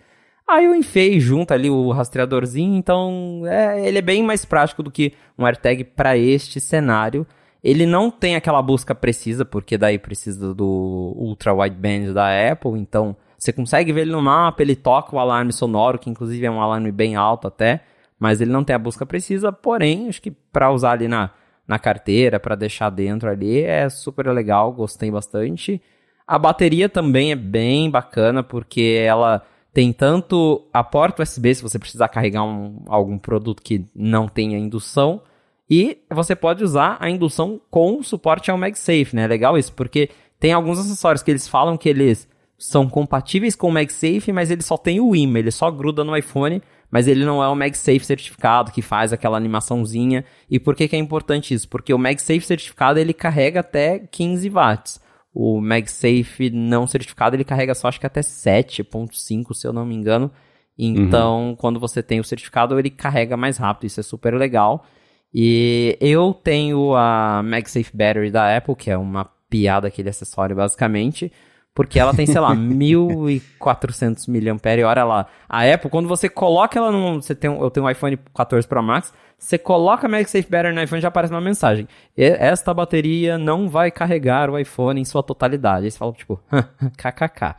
Aí eu enfiei junto ali o rastreadorzinho, então é, ele é bem mais prático do que um AirTag para este cenário. Ele não tem aquela busca precisa, porque daí precisa do Ultra Wideband da Apple, então você consegue ver ele no mapa, ele toca o alarme sonoro, que inclusive é um alarme bem alto até, mas ele não tem a busca precisa, porém, acho que para usar ali na, na carteira, para deixar dentro ali, é super legal, gostei bastante. A bateria também é bem bacana, porque ela tem tanto a porta USB, se você precisar carregar um, algum produto que não tenha indução, e você pode usar a indução com suporte ao MagSafe, né? Legal isso, porque tem alguns acessórios que eles falam que eles são compatíveis com o MagSafe, mas ele só tem o imã, ele só gruda no iPhone, mas ele não é o MagSafe certificado que faz aquela animaçãozinha. E por que, que é importante isso? Porque o MagSafe certificado ele carrega até 15 watts. O MagSafe não certificado ele carrega só acho que até 7.5, se eu não me engano. Então, uhum. quando você tem o certificado, ele carrega mais rápido, isso é super legal. E eu tenho a MagSafe Battery da Apple, que é uma piada aquele acessório basicamente, porque ela tem, sei lá, 1400 mAh lá. A Apple, quando você coloca ela no, você tem, eu tenho um iPhone 14 Pro Max, você coloca MagSafe Battery no iPhone já aparece uma mensagem. Esta bateria não vai carregar o iPhone em sua totalidade. Aí você fala, tipo, kkk.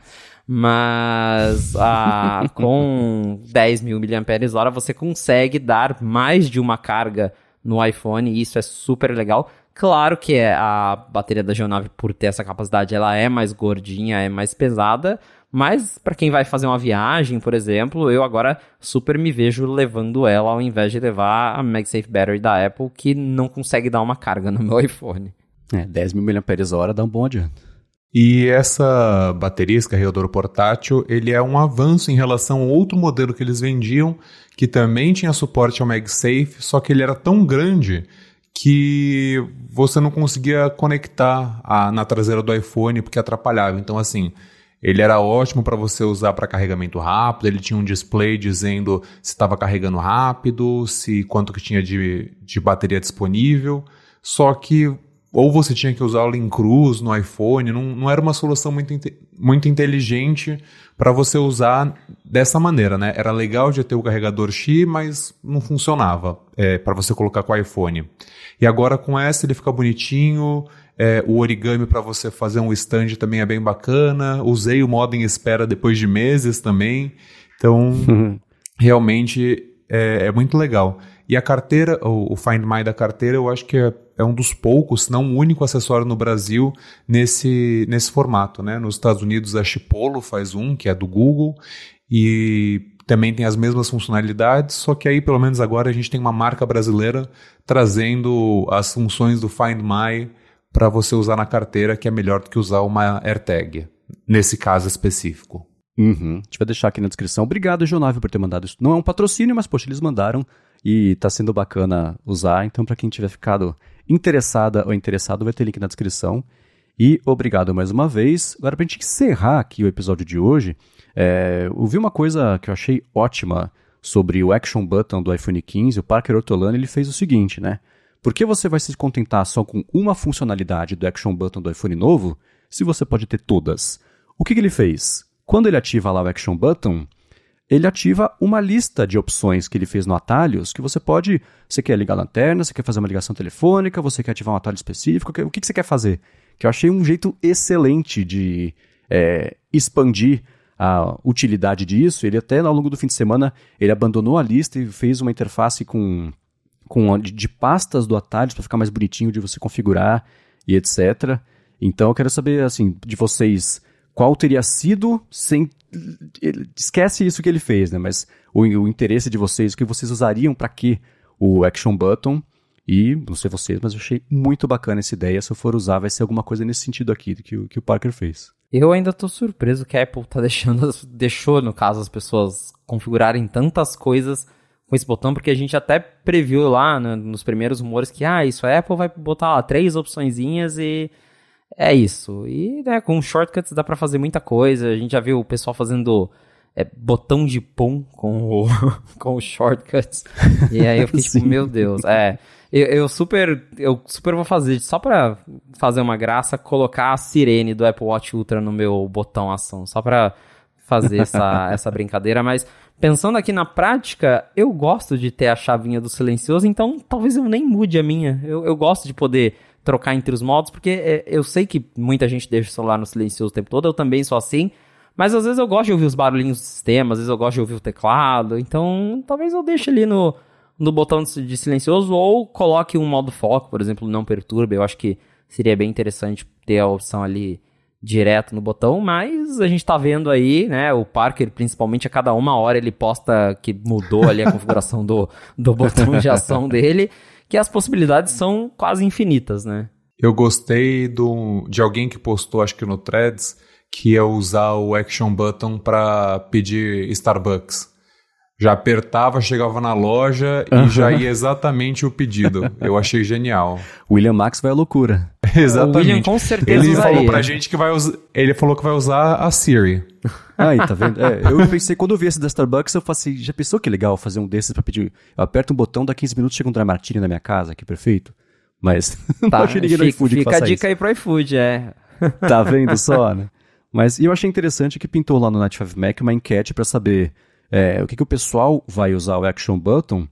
Mas ah, com 10 mil mAh você consegue dar mais de uma carga no iPhone e isso é super legal. Claro que é, a bateria da Geonave, por ter essa capacidade, ela é mais gordinha, é mais pesada, mas para quem vai fazer uma viagem, por exemplo, eu agora super me vejo levando ela ao invés de levar a MagSafe Battery da Apple, que não consegue dar uma carga no meu iPhone. É, 10 mil mAh dá um bom adianto. E essa bateria, esse carregador portátil, ele é um avanço em relação ao outro modelo que eles vendiam, que também tinha suporte ao MagSafe, só que ele era tão grande que você não conseguia conectar a, na traseira do iPhone porque atrapalhava. Então, assim, ele era ótimo para você usar para carregamento rápido, ele tinha um display dizendo se estava carregando rápido, se quanto que tinha de, de bateria disponível. Só que ou você tinha que usar o Link Cruz no iPhone, não, não era uma solução muito, muito inteligente para você usar dessa maneira, né? Era legal de ter o carregador X, mas não funcionava é, para você colocar com o iPhone. E agora com essa ele fica bonitinho, é, o origami para você fazer um stand também é bem bacana. Usei o modo em espera depois de meses também, então realmente é, é muito legal. E a carteira, o, o Find My da carteira, eu acho que é, é, um dos poucos, se não o único acessório no Brasil nesse, nesse formato. Né? Nos Estados Unidos, a Chipolo faz um, que é do Google, e também tem as mesmas funcionalidades, só que aí, pelo menos agora, a gente tem uma marca brasileira trazendo as funções do Find My para você usar na carteira, que é melhor do que usar uma AirTag, nesse caso específico. Uhum. A gente vai deixar aqui na descrição. Obrigado, Jonave, por ter mandado isso. Não é um patrocínio, mas, poxa, eles mandaram e tá sendo bacana usar. Então, para quem tiver ficado interessada ou interessado, vai ter link na descrição. E obrigado mais uma vez. Agora, para a gente encerrar aqui o episódio de hoje, é, eu vi uma coisa que eu achei ótima sobre o Action Button do iPhone 15. O Parker Ortolani ele fez o seguinte, né? Por que você vai se contentar só com uma funcionalidade do Action Button do iPhone novo, se você pode ter todas? O que, que ele fez? Quando ele ativa lá o Action Button, ele ativa uma lista de opções que ele fez no Atalhos, que você pode, você quer ligar a lanterna, você quer fazer uma ligação telefônica, você quer ativar um atalho específico, o que, que você quer fazer? Que eu achei um jeito excelente de é, expandir a utilidade disso. Ele até ao longo do fim de semana, ele abandonou a lista e fez uma interface com, com de, de pastas do Atalhos para ficar mais bonitinho de você configurar e etc. Então eu quero saber, assim, de vocês, qual teria sido sem esquece isso que ele fez, né? Mas o, o interesse de vocês, o que vocês usariam para que o Action Button e, não sei vocês, mas eu achei muito bacana essa ideia. Se eu for usar, vai ser alguma coisa nesse sentido aqui que, que o Parker fez. Eu ainda tô surpreso que a Apple tá deixando, deixou, no caso, as pessoas configurarem tantas coisas com esse botão, porque a gente até previu lá né, nos primeiros rumores que, ah, isso a Apple vai botar lá três opçõezinhas e é isso. E né, com shortcuts dá para fazer muita coisa. A gente já viu o pessoal fazendo é, botão de pum com o, com os shortcuts. E aí eu fiquei tipo, meu Deus. É, eu, eu, super eu super vou fazer, só pra fazer uma graça, colocar a sirene do Apple Watch Ultra no meu botão ação. Só pra fazer essa, essa brincadeira. Mas pensando aqui na prática, eu gosto de ter a chavinha do silencioso, então talvez eu nem mude a minha. Eu, eu gosto de poder trocar entre os modos, porque é, eu sei que muita gente deixa o celular no silencioso o tempo todo, eu também sou assim, mas às vezes eu gosto de ouvir os barulhinhos do sistema, às vezes eu gosto de ouvir o teclado, então talvez eu deixe ali no, no botão de silencioso ou coloque um modo foco, por exemplo, não perturbe, eu acho que seria bem interessante ter a opção ali direto no botão, mas a gente tá vendo aí, né, o Parker, principalmente a cada uma hora ele posta que mudou ali a configuração do, do botão de ação dele, que as possibilidades são quase infinitas, né? Eu gostei do, de alguém que postou, acho que no Threads, que ia usar o Action Button para pedir Starbucks. Já apertava, chegava na loja e já ia exatamente o pedido. Eu achei genial. William Max vai à loucura. exatamente. O William com certeza Ele usaria. falou pra gente que vai usar. Ele falou que vai usar a Siri. Aí, tá vendo? É, eu pensei, quando eu vi esse da Starbucks, eu falei assim, já pensou que legal fazer um desses pra pedir. Eu aperto um botão, dá 15 minutos, chega um dry martini na minha casa, que perfeito. Mas tá, não achei ninguém no iFood Fica a dica isso. aí pro iFood, é. Tá vendo só, né? Mas eu achei interessante que pintou lá no Night 5 Mac uma enquete para saber é, o que, que o pessoal vai usar o Action Button.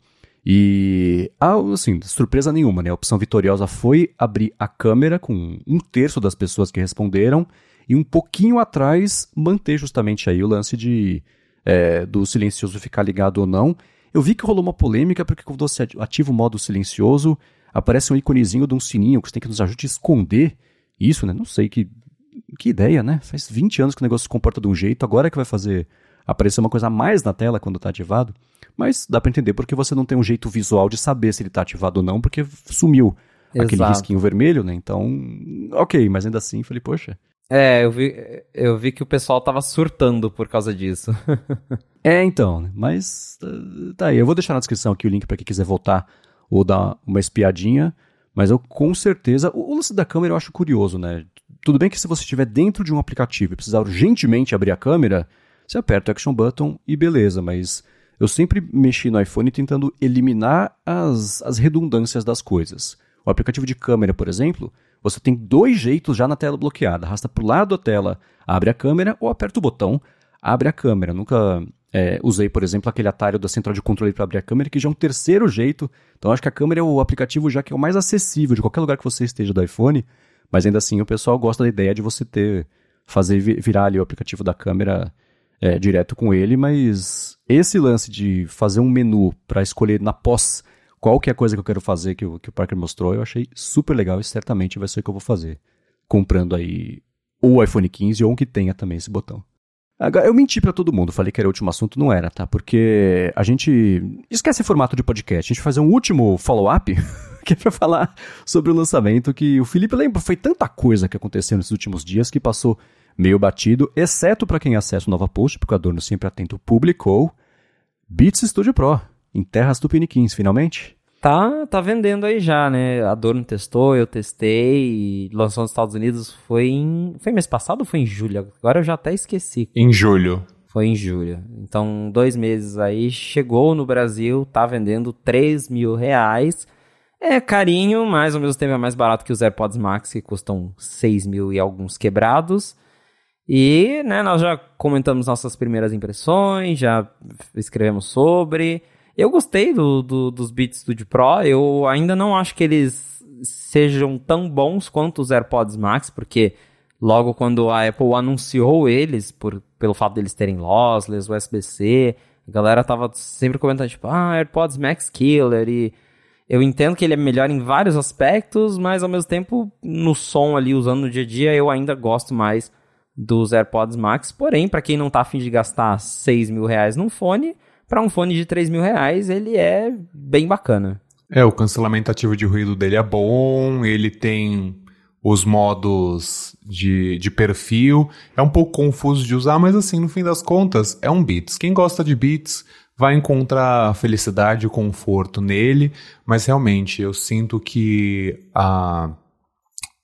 E, ah, assim, surpresa nenhuma, né? A opção vitoriosa foi abrir a câmera com um terço das pessoas que responderam e um pouquinho atrás manter justamente aí o lance de é, do silencioso ficar ligado ou não. Eu vi que rolou uma polêmica porque quando você ativa o modo silencioso, aparece um íconezinho de um sininho que você tem que nos ajude a esconder isso, né? Não sei que, que ideia, né? Faz 20 anos que o negócio se comporta de um jeito, agora é que vai fazer aparecer uma coisa a mais na tela quando está ativado. Mas dá para entender porque você não tem um jeito visual de saber se ele está ativado ou não, porque sumiu Exato. aquele risquinho vermelho, né? Então, ok, mas ainda assim, falei, poxa. É, eu vi, eu vi que o pessoal tava surtando por causa disso. é, então, né? mas tá aí. Eu vou deixar na descrição aqui o link para quem quiser voltar ou dar uma espiadinha. Mas eu com certeza. O, o lance da câmera eu acho curioso, né? Tudo bem que se você estiver dentro de um aplicativo e precisar urgentemente abrir a câmera, você aperta o action button e beleza, mas eu sempre mexi no iPhone tentando eliminar as, as redundâncias das coisas. O aplicativo de câmera, por exemplo, você tem dois jeitos já na tela bloqueada. Arrasta para o lado da tela, abre a câmera, ou aperta o botão, abre a câmera. Nunca é, usei, por exemplo, aquele atalho da central de controle para abrir a câmera, que já é um terceiro jeito. Então acho que a câmera é o aplicativo já que é o mais acessível de qualquer lugar que você esteja do iPhone. Mas ainda assim o pessoal gosta da ideia de você ter fazer virar ali o aplicativo da câmera é, direto com ele, mas esse lance de fazer um menu para escolher na pós qual que é coisa que eu quero fazer que o, que o Parker mostrou, eu achei super legal e certamente vai ser o que eu vou fazer. Comprando aí o iPhone 15 ou um que tenha também esse botão. Agora, eu menti para todo mundo, falei que era o último assunto, não era, tá? Porque a gente esquece o formato de podcast, a gente fazer um último follow-up, que é pra falar sobre o lançamento, que o Felipe lembra, foi tanta coisa que aconteceu nesses últimos dias que passou meio batido, exceto para quem acessa o Nova Post, porque o Adorno sempre atento publicou Beats Studio Pro, em terras tupiniquins, finalmente. Tá, tá vendendo aí já, né? A Adorno testou, eu testei, lançou nos Estados Unidos, foi em... Foi mês passado ou foi em julho? Agora eu já até esqueci. Em julho. Foi em julho. Então, dois meses aí, chegou no Brasil, tá vendendo 3 mil reais. É carinho, mas ao mesmo tempo é mais barato que os AirPods Max, que custam 6 mil e alguns quebrados. E, né, nós já comentamos nossas primeiras impressões, já escrevemos sobre. Eu gostei do, do, dos Beats Studio Pro, eu ainda não acho que eles sejam tão bons quanto os AirPods Max, porque logo quando a Apple anunciou eles, por, pelo fato deles terem lossless, USB-C, a galera tava sempre comentando, tipo, ah, AirPods Max Killer, e eu entendo que ele é melhor em vários aspectos, mas ao mesmo tempo, no som ali, usando no dia a dia, eu ainda gosto mais dos AirPods Max. Porém, para quem não tá afim de gastar 6 mil reais num fone, para um fone de 3 mil reais, ele é bem bacana. É, o cancelamento ativo de ruído dele é bom, ele tem os modos de, de perfil. É um pouco confuso de usar, mas assim, no fim das contas, é um Beats. Quem gosta de Beats vai encontrar felicidade e conforto nele, mas realmente eu sinto que a,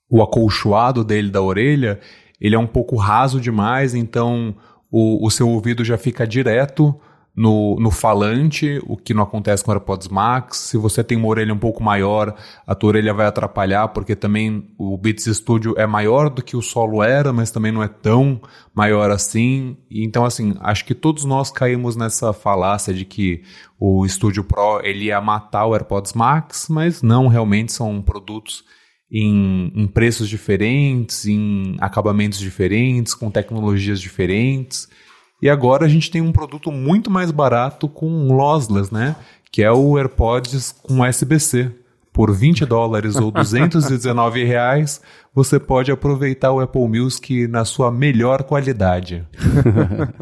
o acolchoado dele da orelha ele é um pouco raso demais, então o, o seu ouvido já fica direto no, no falante, o que não acontece com o AirPods Max. Se você tem uma orelha um pouco maior, a tua orelha vai atrapalhar, porque também o Beats Studio é maior do que o solo era, mas também não é tão maior assim. Então, assim, acho que todos nós caímos nessa falácia de que o Studio Pro ele ia matar o AirPods Max, mas não, realmente são produtos em, em preços diferentes, em acabamentos diferentes, com tecnologias diferentes. E agora a gente tem um produto muito mais barato com lossless, né? Que é o AirPods com USB-C. Por 20 dólares ou 219 reais, você pode aproveitar o Apple Music na sua melhor qualidade.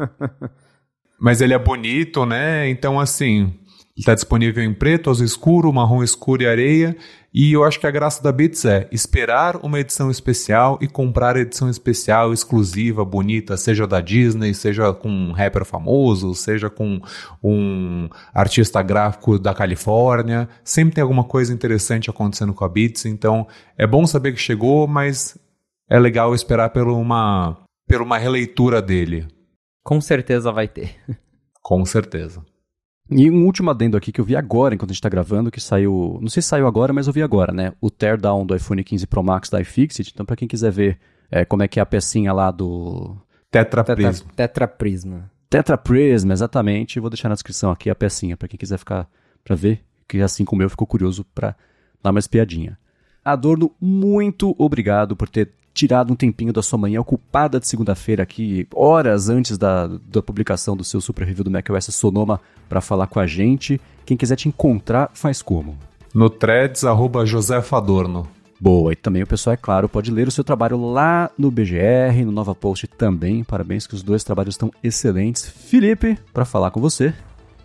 Mas ele é bonito, né? Então, assim, está disponível em preto, azul escuro, marrom escuro e areia. E eu acho que a graça da Beats é esperar uma edição especial e comprar a edição especial exclusiva, bonita, seja da Disney, seja com um rapper famoso, seja com um artista gráfico da Califórnia. Sempre tem alguma coisa interessante acontecendo com a Beats, então é bom saber que chegou, mas é legal esperar por uma, por uma releitura dele. Com certeza vai ter. Com certeza. E um último adendo aqui que eu vi agora, enquanto a gente está gravando, que saiu. Não sei se saiu agora, mas eu vi agora, né? O teardown do iPhone 15 Pro Max da iFixit. Então, para quem quiser ver é, como é que é a pecinha lá do. Tetra Prisma. Tetra Prisma. Tetra Prisma, exatamente. Vou deixar na descrição aqui a pecinha, para quem quiser ficar. para ver, que assim como eu ficou curioso para dar uma espiadinha. Adorno, muito obrigado por ter tirado um tempinho da sua manhã ocupada de segunda-feira aqui, horas antes da, da publicação do seu super review do macOS Sonoma para falar com a gente. Quem quiser te encontrar, faz como? No threads, arroba Adorno. Boa, e também o pessoal, é claro, pode ler o seu trabalho lá no BGR, no Nova Post também. Parabéns que os dois trabalhos estão excelentes. Felipe, para falar com você.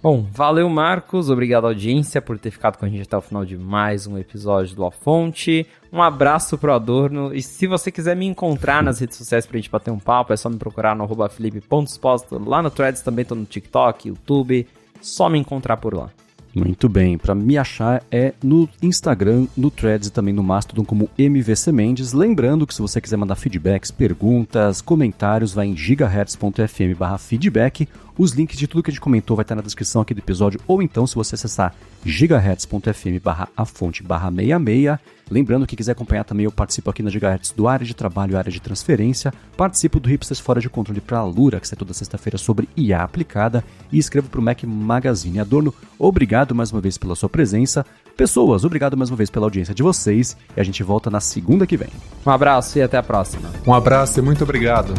Bom, valeu Marcos, obrigado audiência por ter ficado com a gente até o final de mais um episódio do A Fonte. Um abraço pro Adorno e se você quiser me encontrar nas redes sociais pra gente bater um papo, é só me procurar no arroba lá no Threads também tô no TikTok, YouTube, só me encontrar por lá. Muito bem, para me achar é no Instagram, no Threads e também no Mastodon como MVC Mendes. Lembrando que se você quiser mandar feedbacks, perguntas, comentários, vai em gigahertz.fm feedback. Os links de tudo que a gente comentou vai estar na descrição aqui do episódio, ou então se você acessar gigahertz.fm a fonte 66. Lembrando que quiser acompanhar também, eu participo aqui na Gigahertz do área de trabalho e área de transferência. Participo do Hipsters Fora de Controle para a Lura, que sai toda sexta-feira sobre IA aplicada. E escrevo para o Mac Magazine. Adorno, obrigado mais uma vez pela sua presença. Pessoas, obrigado mais uma vez pela audiência de vocês. E a gente volta na segunda que vem. Um abraço e até a próxima. Um abraço e muito obrigado.